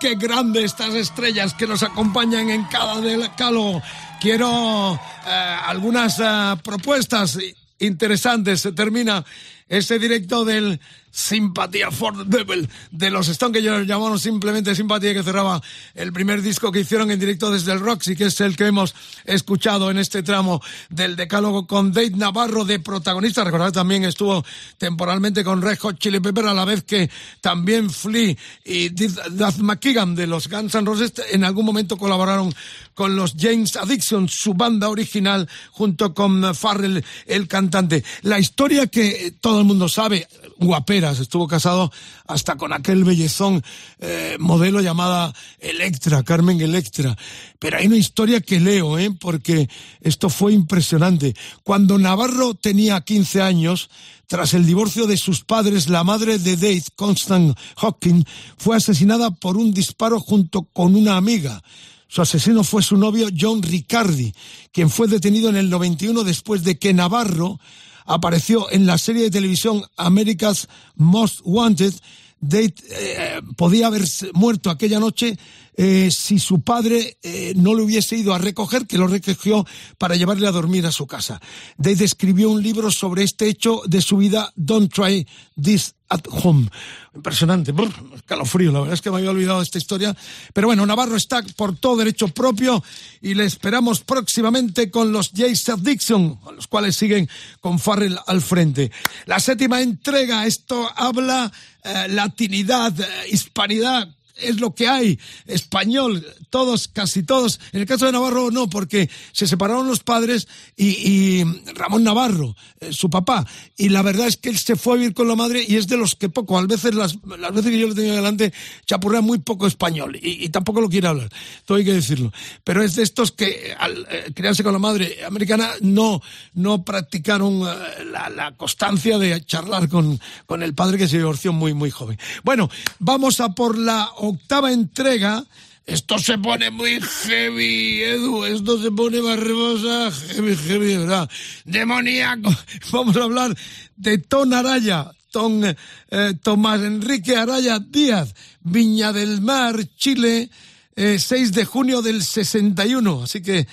S4: Qué grande estas estrellas que nos acompañan en cada decálogo. Quiero eh, algunas eh, propuestas interesantes. Se termina ese directo del Simpatía for the Devil de los Stone que ellos llamaron simplemente Simpatía que cerraba el primer disco que hicieron en directo desde el Roxy que es el que hemos escuchado en este tramo del decálogo con Dave Navarro de protagonista. Recordad también estuvo temporalmente con Red Hot Chili Pepper a la vez que también Flea y Duff McKagan de los Guns N' Roses en algún momento colaboraron con los James Addiction su banda original junto con Farrell el cantante. La historia que todo el mundo sabe guaperas. Estuvo casado hasta con aquel bellezón eh, modelo llamada Electra, Carmen Electra. Pero hay una historia que leo, ¿eh? porque esto fue impresionante. Cuando Navarro tenía 15 años, tras el divorcio de sus padres, la madre de Dave, Constant Hawking, fue asesinada por un disparo junto con una amiga. Su asesino fue su novio John Riccardi, quien fue detenido en el 91 después de que Navarro apareció en la serie de televisión America's Most Wanted. Date, eh, podía haber muerto aquella noche eh, si su padre eh, no le hubiese ido a recoger, que lo recogió para llevarle a dormir a su casa. Date escribió un libro sobre este hecho de su vida, Don't Try This at Home. Impresionante, Brr, calofrío, la verdad es que me había olvidado esta historia. Pero bueno, Navarro está por todo derecho propio y le esperamos próximamente con los Jays Addiction, los cuales siguen con Farrell al frente. La séptima entrega, esto habla eh, latinidad, eh, hispanidad, es lo que hay, español, todos, casi todos. En el caso de Navarro no, porque se separaron los padres y, y Ramón Navarro, eh, su papá, y la verdad es que él se fue a vivir con la madre y es de los que poco, a veces las, las veces que yo lo tenía delante, chapurrea muy poco español y, y tampoco lo quiere hablar, todo hay que decirlo. Pero es de estos que al eh, criarse con la madre americana no, no practicaron eh, la, constancia de charlar con, con el padre que se divorció muy, muy joven. Bueno, vamos a por la octava entrega. Esto se pone muy heavy, Edu. Esto se pone barbosa, heavy, heavy, ¿verdad? Demoníaco. Vamos a hablar de Ton Araya. Ton, eh, Tomás Enrique Araya Díaz, Viña del Mar, Chile, eh, 6 de junio del 61. Así que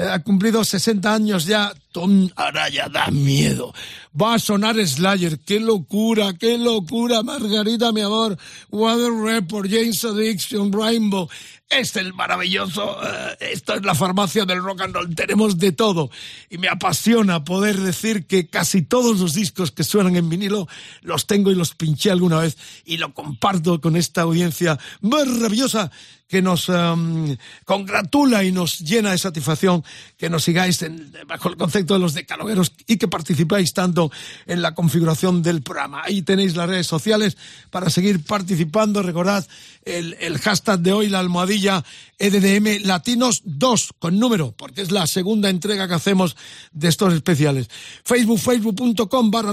S4: ha cumplido 60 años ya. Tom Araya da miedo. Va a sonar Slayer. ¡Qué locura! ¡Qué locura! Margarita, mi amor. Water Report, James Addiction, Rainbow. Es el maravilloso. eh, esto es la farmacia del rock and roll. Tenemos de todo. Y me apasiona poder decir que casi todos los discos que suenan en vinilo los tengo y los pinché alguna vez. Y lo comparto con esta audiencia maravillosa que nos em, congratula y nos llena de satisfacción que nos sigáis en- bajo el concepto de los decalogueros y que participáis tanto en la configuración del programa. Ahí tenéis las redes sociales para seguir participando. Recordad el, el hashtag de hoy, la almohadilla EDDM Latinos 2 con número, porque es la segunda entrega que hacemos de estos especiales. Facebook, facebook.com barra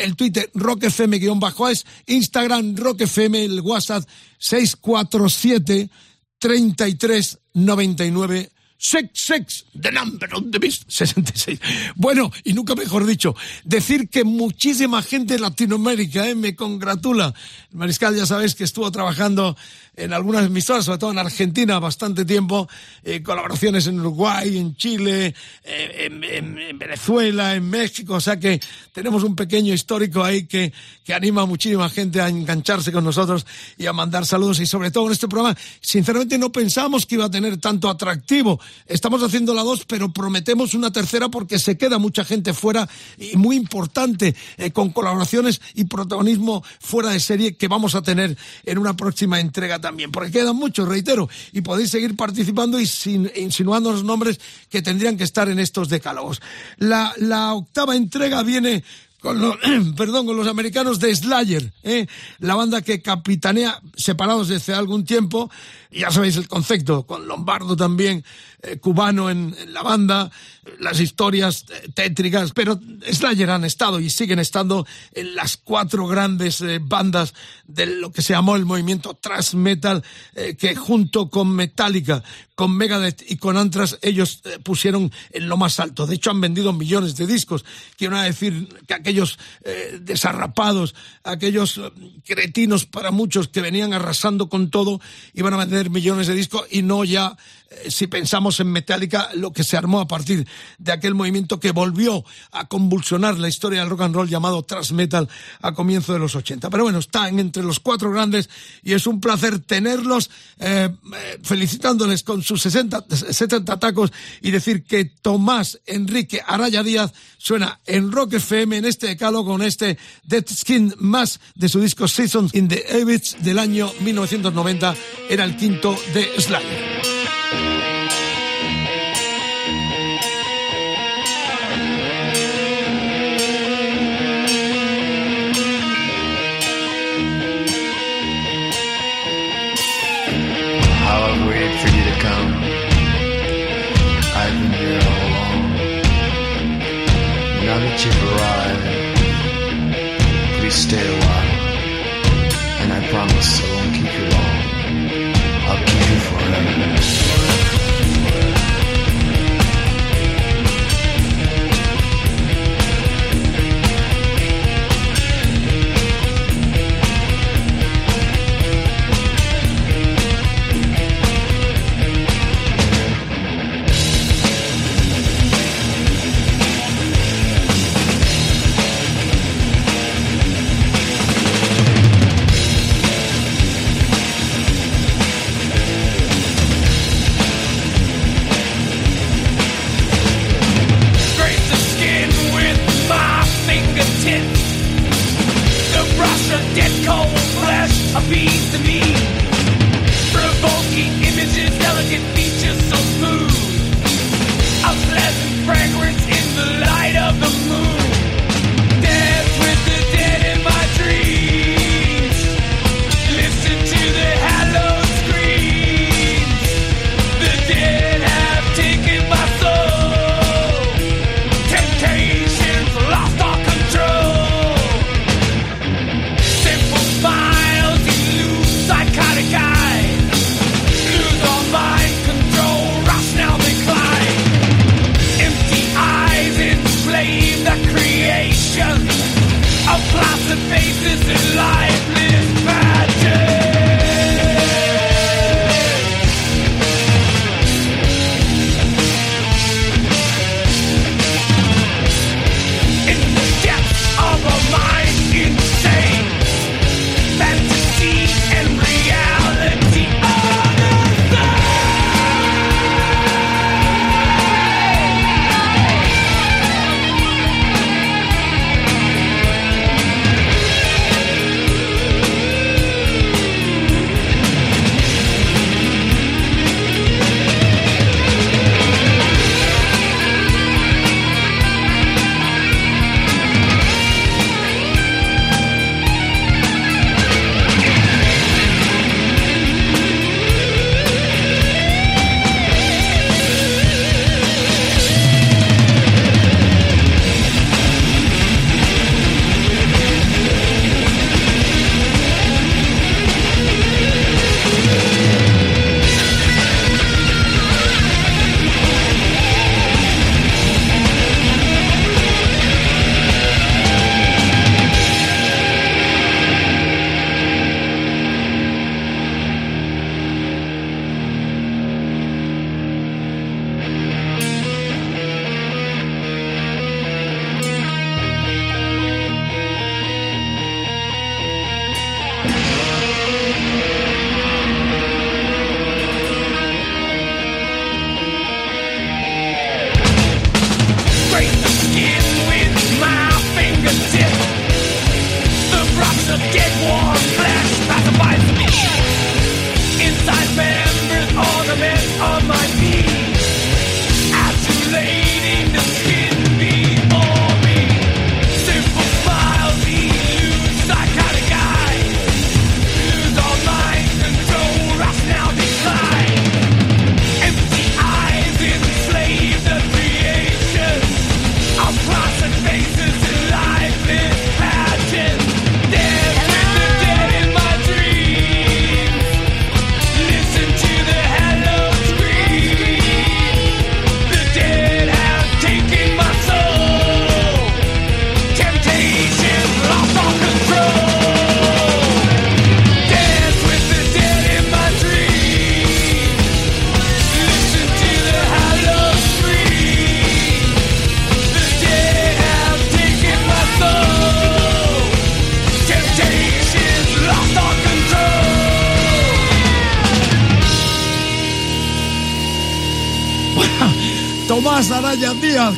S4: el Twitter roquefm-es, Instagram roquefm, el WhatsApp 647 33 99 Sex, sex, the number of the beast, 66. Bueno, y nunca mejor dicho, decir que muchísima gente en Latinoamérica eh, me congratula. El Mariscal ya sabéis que estuvo trabajando en algunas emisoras, sobre todo en Argentina, bastante tiempo, eh, colaboraciones en Uruguay, en Chile, eh, en, en- en Venezuela, en México, o sea que tenemos un pequeño histórico ahí que, que anima a muchísima gente a engancharse con nosotros y a mandar saludos y sobre todo en este programa, sinceramente no pensamos que iba a tener tanto atractivo. Estamos haciendo la dos, pero prometemos una tercera porque se queda mucha gente fuera y muy importante, eh, con colaboraciones y protagonismo fuera de serie que vamos a tener en una próxima entrega también, porque quedan muchos, reitero, y podéis seguir participando y sin, insinuando los nombres que tendrían que estar en estos decálogos. La, la octava entrega viene con los, perdón, con los americanos de Slayer, ¿eh? la banda que capitanea separados desde algún tiempo, ya sabéis el concepto, con Lombardo también, eh, cubano en, la banda, las historias eh, tétricas, pero Slayer han estado y siguen estando en las cuatro grandes eh, bandas de lo que se llamó el movimiento thrash metal, eh, que junto con Metallica, con Megadeth y con Anthrax ellos pusieron en lo más alto. De hecho han vendido millones de discos. Quiero decir que aquello aquellos desarrapados, aquellos cretinos para muchos que venían arrasando con todo, iban a vender millones de discos y no ya, eh, si pensamos en Metallica, lo que se armó a partir de aquel movimiento que volvió a convulsionar la historia del rock and roll llamado thrash metal a comienzo de los 80. Pero bueno, están entre los cuatro grandes y es un placer tenerlos, eh, eh, felicitándoles con sus 60, 70 tacos y decir que Tomás Enrique Araya Díaz suena en Rock FM en este decalo con este Dead Skin más de su disco Seasons in the Abyss del año 1990. Era el quinto quinto de Slayer.
S6: you've arrived, please stay a while, and I promise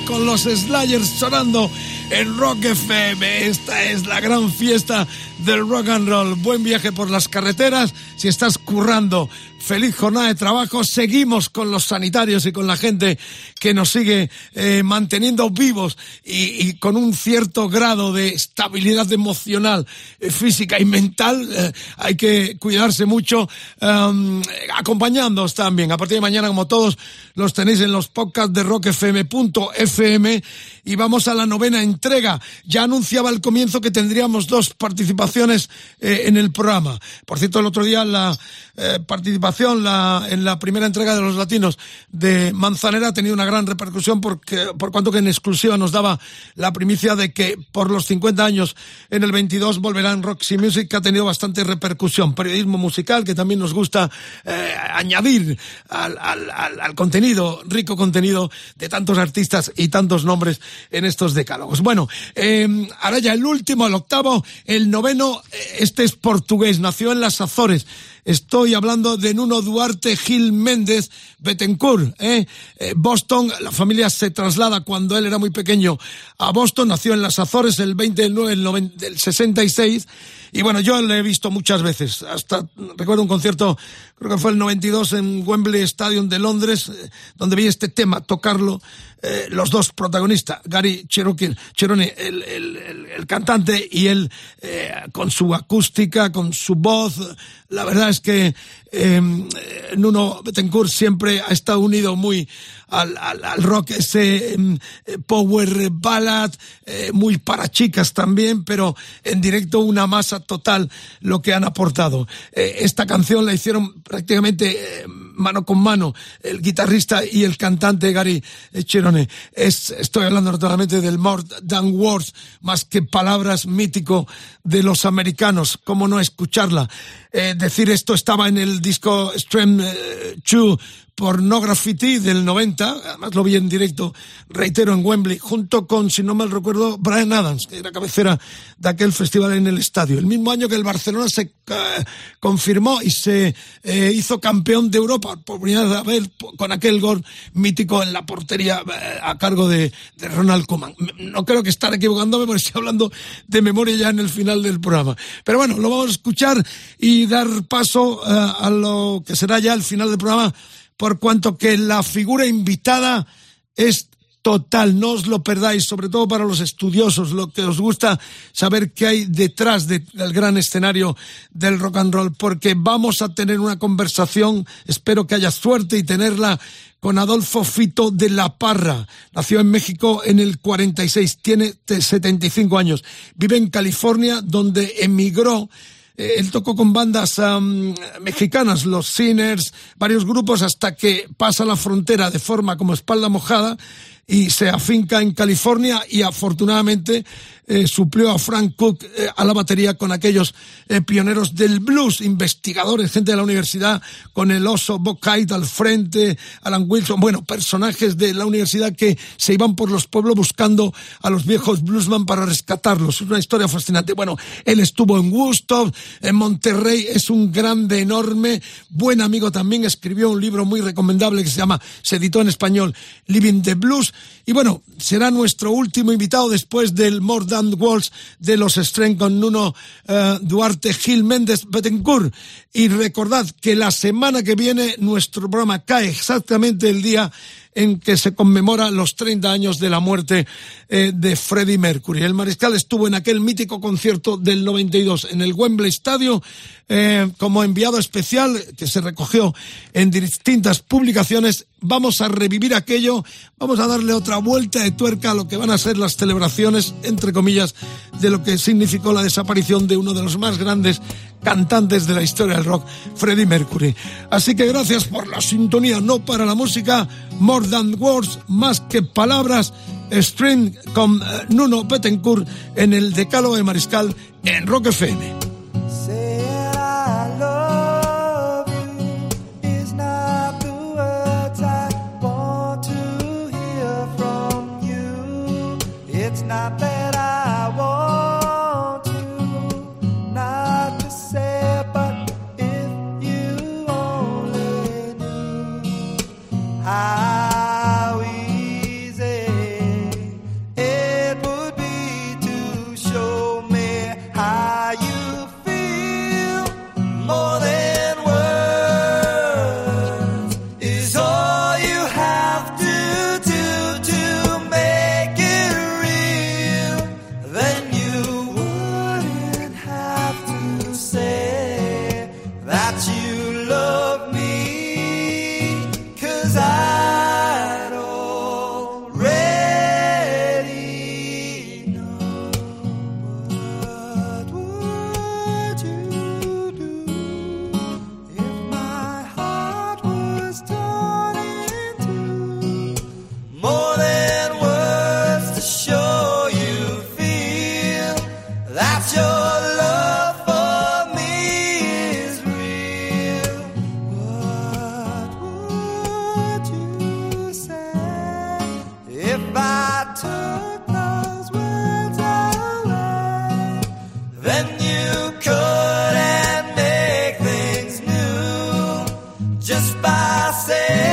S4: Con los Slayers sonando en Rock FM. Esta es la gran fiesta del rock and roll. Buen viaje por las carreteras. Si estás currando, feliz jornada de trabajo. Seguimos con los sanitarios y con la gente que nos sigue eh, manteniendo vivos y, y, con un cierto grado de estabilidad emocional, eh, física y mental. Eh, hay que cuidarse mucho, um, acompañándoos también. A partir de mañana, como todos, los tenéis en los podcasts de rockfm.fm y vamos a la novena entrega. Ya anunciaba al comienzo que tendríamos dos participaciones eh, en el programa. Por cierto, el otro día la participación la, en la primera entrega de los latinos de Manzanera ha tenido una gran repercusión porque, por cuanto que en exclusiva nos daba la primicia de que por los 50 años en el 22 volverán Roxy Music, que ha tenido bastante repercusión. Periodismo musical que también nos gusta eh, añadir al, al, al, contenido, rico contenido de tantos artistas y tantos nombres en estos decálogos. Bueno, eh, ahora ya el último, el octavo, el noveno, este es portugués, nació en las Azores. Estoy hablando de Nuno Duarte Gil Méndez Betancourt. ¿eh? Eh, Boston, la familia se traslada cuando él era muy pequeño a Boston, nació en las Azores el 20 del 9 del, 90, del 66. Y bueno, yo le he visto muchas veces. Hasta recuerdo un concierto, creo que fue el 92 en Wembley Stadium de Londres, eh, donde vi este tema tocarlo. Eh, los dos protagonistas, Gary Cherokee, Cheroni, el, el, el, el, cantante, y él eh, con su acústica, con su voz. La verdad es que eh, Nuno Betancourt siempre ha estado unido muy al, rock, ese eh, power ballad, eh, muy para chicas también, pero en directo una masa total lo que han aportado. Eh, esta canción la hicieron prácticamente mano con mano el guitarrista y el cantante Gary Cherone. Es, estoy hablando naturalmente del More Than Words, más que palabras mítico de los americanos. ¿Cómo no escucharla? Eh, decir esto estaba en el disco Stream 2 eh, Pornography del 90, además lo vi en directo, reitero, en Wembley, junto con, si no mal recuerdo, Brian Adams, que era cabecera de aquel festival en el estadio. El mismo año que el Barcelona se uh, confirmó y se eh, hizo campeón de Europa por primera vez con aquel gol mítico en la portería eh, a cargo de, Ronald Koeman. No creo que estar equivocándome porque estoy hablando de memoria ya en el final del programa. Pero bueno, lo vamos a escuchar y dar paso a lo que será ya el final del programa por cuanto que la figura invitada es total, no os lo perdáis, sobre todo para los estudiosos, lo que os gusta saber qué hay detrás de, del gran escenario del rock and roll, porque vamos a tener una conversación, espero que haya suerte y tenerla con Adolfo Fito de la Parra. Nació en México en el 46, tiene 75 años, vive en California, donde emigró eh, él tocó con bandas um, mexicanas, los Sinners, varios grupos, hasta que pasa la frontera de forma como espalda mojada y se afinca en California y afortunadamente eh, suplió a Frank Cook eh, a la batería con aquellos eh, pioneros del blues, investigadores, gente de la universidad, con el oso Bob Kite al frente, Alan Wilson, bueno, personajes de la universidad que se iban por los pueblos buscando a los viejos bluesman para rescatarlos. Es una historia fascinante. Bueno, él estuvo en Woodstock, en Monterrey, es un grande, enorme, buen amigo también, escribió un libro muy recomendable que se llama, se editó en español, Living the Blues, y bueno, será nuestro último invitado después del More Than Walls de los Stren con Nuno uh, Duarte Gil Méndez Betancourt. Y recordad que la semana que viene nuestro programa cae exactamente el día en que se conmemora los 30 años de la muerte eh, de Freddie Mercury. El mariscal estuvo en aquel mítico concierto del 92 en el Wembley Stadium eh, como enviado especial que se recogió en distintas publicaciones. Vamos a revivir aquello, vamos a darle otra vuelta de tuerca a lo que van a ser las celebraciones, entre comillas, de lo que significó la desaparición de uno de los más grandes cantantes de la historia del rock, Freddie Mercury. Así que gracias por la sintonía, no para la música, More Than Words, más que palabras, Stream con uh, Nuno Betancourt en el Decálogo de Mariscal en Rock FM.
S5: Just by saying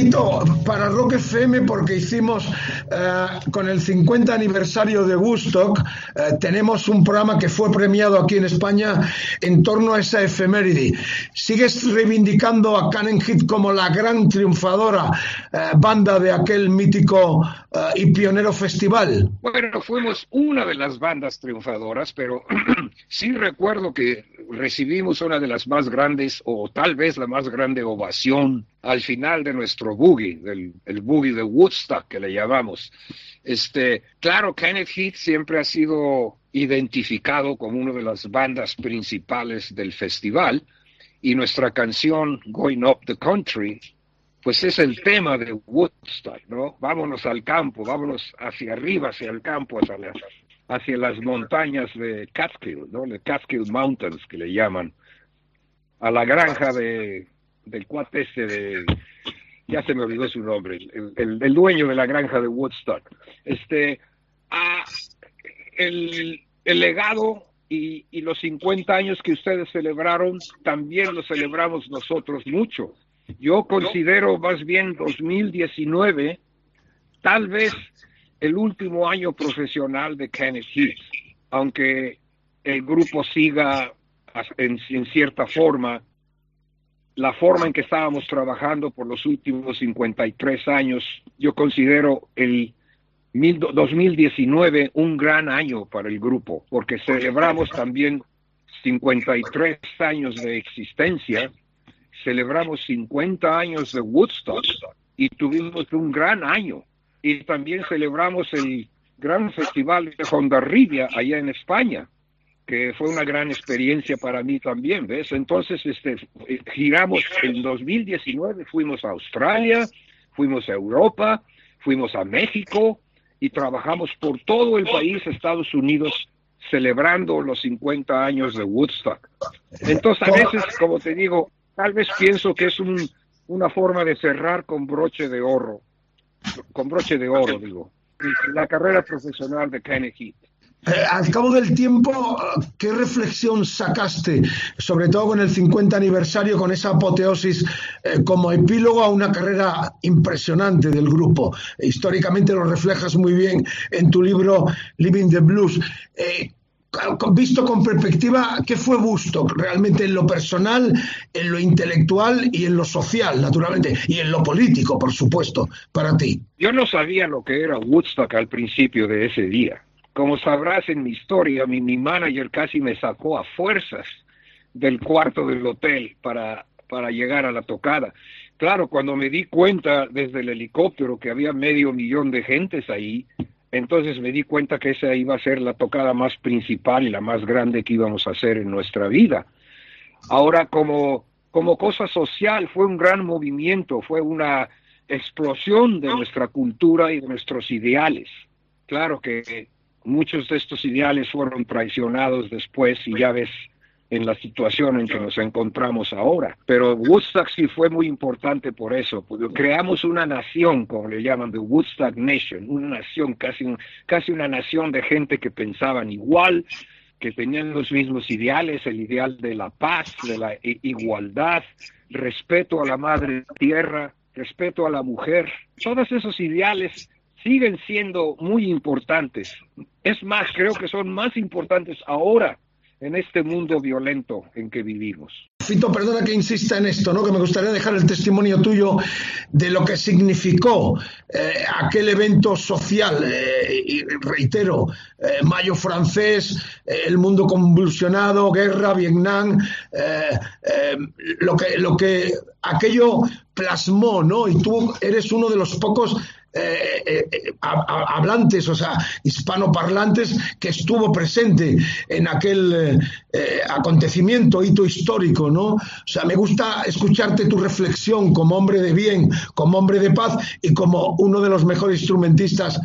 S4: Cito para Rock FM porque hicimos eh, con el 50 aniversario de Woodstock, eh, tenemos un programa que fue premiado aquí en España en torno a esa efeméride. ¿Sigues reivindicando a Cannon Hit como la gran triunfadora eh, banda de aquel mítico y pionero festival?
S9: Bueno, fuimos una de las bandas triunfadoras, pero sí recuerdo que recibimos una de las más grandes, o tal vez la más grande ovación al final de nuestro boogie, del, el boogie de Woodstock que le llamamos. Este, claro, Kenneth Heath siempre ha sido identificado como una de las bandas principales del festival y nuestra canción Going Up the Country pues es el tema de Woodstock, ¿no? Vámonos al campo, vámonos hacia arriba, hacia el campo, hacia las, hacia las montañas de Catskill, ¿no? De Catskill Mountains, que le llaman, a la granja de, del cuate este de, ya se me olvidó su nombre, el, dueño de la granja de Woodstock. Este, ah, el, el legado y, y los 50 años que ustedes celebraron, también lo celebramos nosotros mucho. Yo considero más bien 2019 tal vez el último año profesional de Kenneth Heath, aunque el grupo siga en, en cierta forma la forma en que estábamos trabajando por los últimos 53 años, yo considero el mil- 2019 un gran año para el grupo, porque celebramos también 53 años de existencia, celebramos 50 años de Woodstock y tuvimos un gran año. Y también celebramos el gran festival de Hondarribia allá en España, que fue una gran experiencia para mí también, ¿ves? Entonces, este, giramos en 2019, fuimos a Australia, fuimos a Europa, fuimos a México y trabajamos por todo el país, Estados Unidos, celebrando los 50 años de Woodstock. Entonces, a veces, como te digo, tal vez pienso que es un, una forma de cerrar con broche de oro, con broche de oro, digo, la carrera profesional de Kenneth Heath.
S4: Eh, al cabo del tiempo, ¿qué reflexión sacaste, sobre todo con el 50 aniversario, con esa apoteosis eh, como epílogo a una carrera impresionante del grupo? Históricamente lo reflejas muy bien en tu libro Living the Blues. Eh, visto con perspectiva, ¿qué fue Woodstock realmente en lo personal, en lo intelectual y en lo social, naturalmente, y en lo político, por supuesto, para ti?
S9: Yo no sabía lo que era Woodstock al principio de ese día. Como sabrás en mi historia, mi, mi manager casi me sacó a fuerzas del cuarto del hotel para, para llegar a la tocada. Claro, cuando me di cuenta desde el helicóptero que había medio millón de gentes ahí, entonces me di cuenta que esa iba a ser la tocada más principal y la más grande que íbamos a hacer en nuestra vida. Ahora, como, como cosa social, fue un gran movimiento, fue una explosión de nuestra cultura y de nuestros ideales. Claro que muchos de estos ideales fueron traicionados después y ya ves en la situación en que nos encontramos ahora. Pero Woodstock sí fue muy importante por eso, creamos una nación, como le llaman, the Woodstock Nation, una nación, casi, un- casi una nación de gente que pensaban igual, que tenían los mismos ideales, el ideal de la paz, de la i- igualdad, respeto a la madre tierra, respeto a la mujer. Todos esos ideales siguen siendo muy importantes. Es más, creo que son más importantes ahora en este mundo violento en que vivimos.
S4: Fito, perdona que insista en esto, ¿no? Que me gustaría dejar el testimonio tuyo de lo que significó eh, aquel evento social, eh, y reitero, eh, Mayo francés, eh, el mundo convulsionado, guerra, Vietnam, eh, eh, lo que, lo que aquello plasmó, ¿no? Y tú eres uno de los pocos eh, eh, eh, hab- hab- hablantes, o sea, hispanoparlantes, que estuvo presente en aquel eh, acontecimiento, hito histórico, ¿no? O sea, me gusta escucharte tu reflexión como hombre de bien, como hombre de paz y como uno de los mejores instrumentistas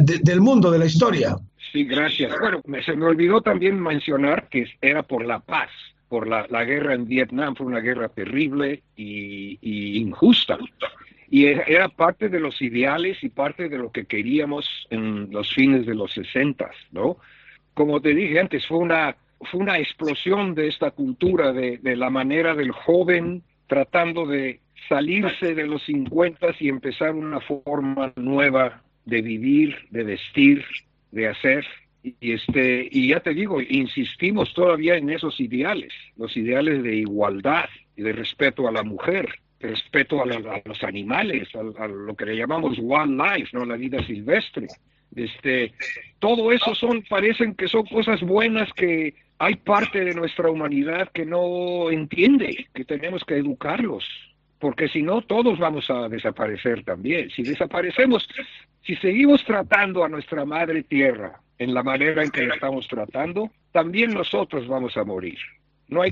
S4: de- del mundo, de la historia.
S9: Sí, gracias. Bueno, se me olvidó también mencionar que era por la paz, por la, la guerra en Vietnam, fue una guerra terrible y, y injusta. Y era era parte de los ideales y parte de lo que queríamos en los fines de los sesentas, ¿no? Como te dije antes, fue una, fue una explosión de esta cultura, de, la manera del joven tratando de salirse de los 50 y empezar una forma nueva de vivir, de vestir, de hacer. Y, este, y ya te digo, insistimos todavía en esos ideales, los ideales de igualdad y de respeto a la mujer, respeto a, la- los animales, a, a lo que le llamamos wildlife, no la vida silvestre. Este, todo eso son, parecen que son cosas buenas que hay parte de nuestra humanidad que no entiende, que tenemos que educarlos, porque si no, todos vamos a desaparecer también. Si desaparecemos, si seguimos tratando a nuestra madre tierra en la manera en que la estamos tratando, también nosotros vamos a morir. No hay,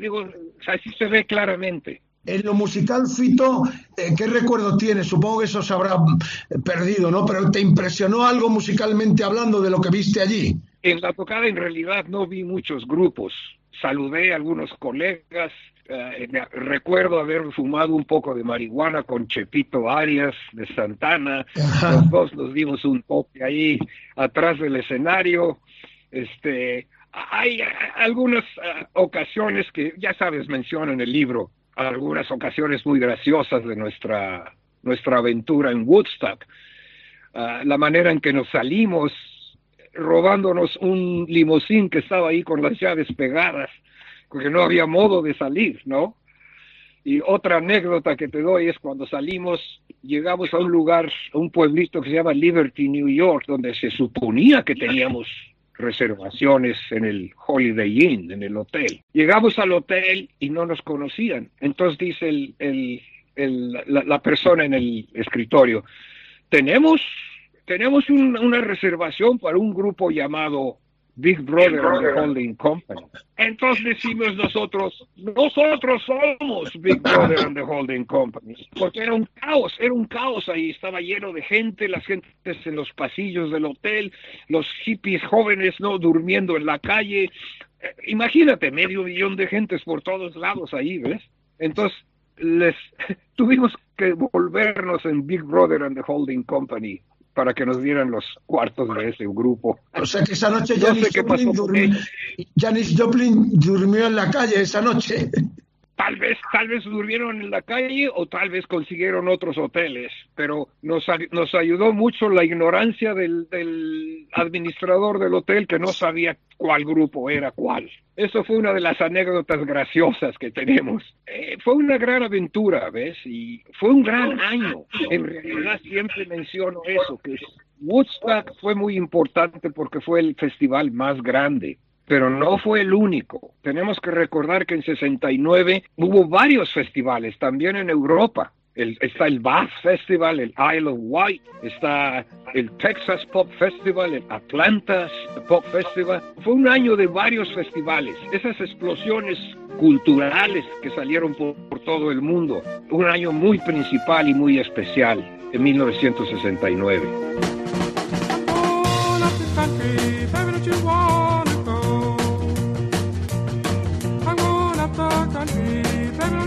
S9: digo, así se ve claramente.
S4: En lo musical, Fito, eh, ¿qué recuerdo tienes? Supongo que eso se habrá eh, perdido, ¿no? Pero ¿te impresionó algo musicalmente hablando de lo que viste allí?
S9: En la tocada en realidad no vi muchos grupos. Saludé a algunos colegas. eh, recuerdo haber fumado un poco de marihuana con Chepito Arias de Santana. Los dos nos dimos un toque ahí atrás del escenario. Este, hay algunas eh, ocasiones que, ya sabes, menciono en el libro, algunas ocasiones muy graciosas de nuestra, nuestra aventura en Woodstock. Ah, la manera en que nos salimos robándonos un limosín que estaba ahí con las llaves pegadas, porque no había modo de salir, ¿no? Y otra anécdota que te doy es cuando salimos, llegamos a un lugar, a un pueblito que se llama Liberty, New York, donde se suponía que teníamos reservaciones en el Holiday Inn, en el hotel. Llegamos al hotel y no nos conocían. Entonces dice el, el, el, la, persona en el escritorio, tenemos, tenemos un- una reservación para un grupo llamado Big Brother and the Holding Company. Entonces decimos nosotros, nosotros somos Big Brother and the Holding Company. Porque era un caos, era un caos ahí, estaba lleno de gente, las gentes en los pasillos del hotel, los hippies jóvenes no durmiendo en la calle. Eh, Imagínate, medio millón de gentes por todos lados ahí, ¿ves? Entonces les tuvimos que volvernos en Big Brother and the Holding Company para que nos dieran los cuartos de ese grupo.
S4: O sea que esa noche
S9: No
S4: Janis
S9: sé
S4: Joplin,
S9: con
S4: durmió. Janis Joplin durmió en la calle esa noche.
S9: Tal vez, tal vez durmieron en la calle o tal vez consiguieron otros hoteles, pero nos, nos ayudó mucho la ignorancia del, del administrador del hotel que no sabía cuál grupo era cuál. Eso fue una de las anécdotas graciosas que tenemos. Eh, fue una gran aventura, ¿ves? Y fue un gran año. En realidad siempre menciono eso, que Woodstock fue muy importante porque fue el festival más grande pero no fue el único. Tenemos que recordar que en 69 hubo varios festivales, también en Europa. El- está el Bath Festival, el Isle of Wight, está el Texas Pop Festival, el Atlanta Pop Festival. Fue un año de varios festivales, esas explosiones culturales que salieron por, por todo el mundo. Un año muy principal y muy especial en 1969.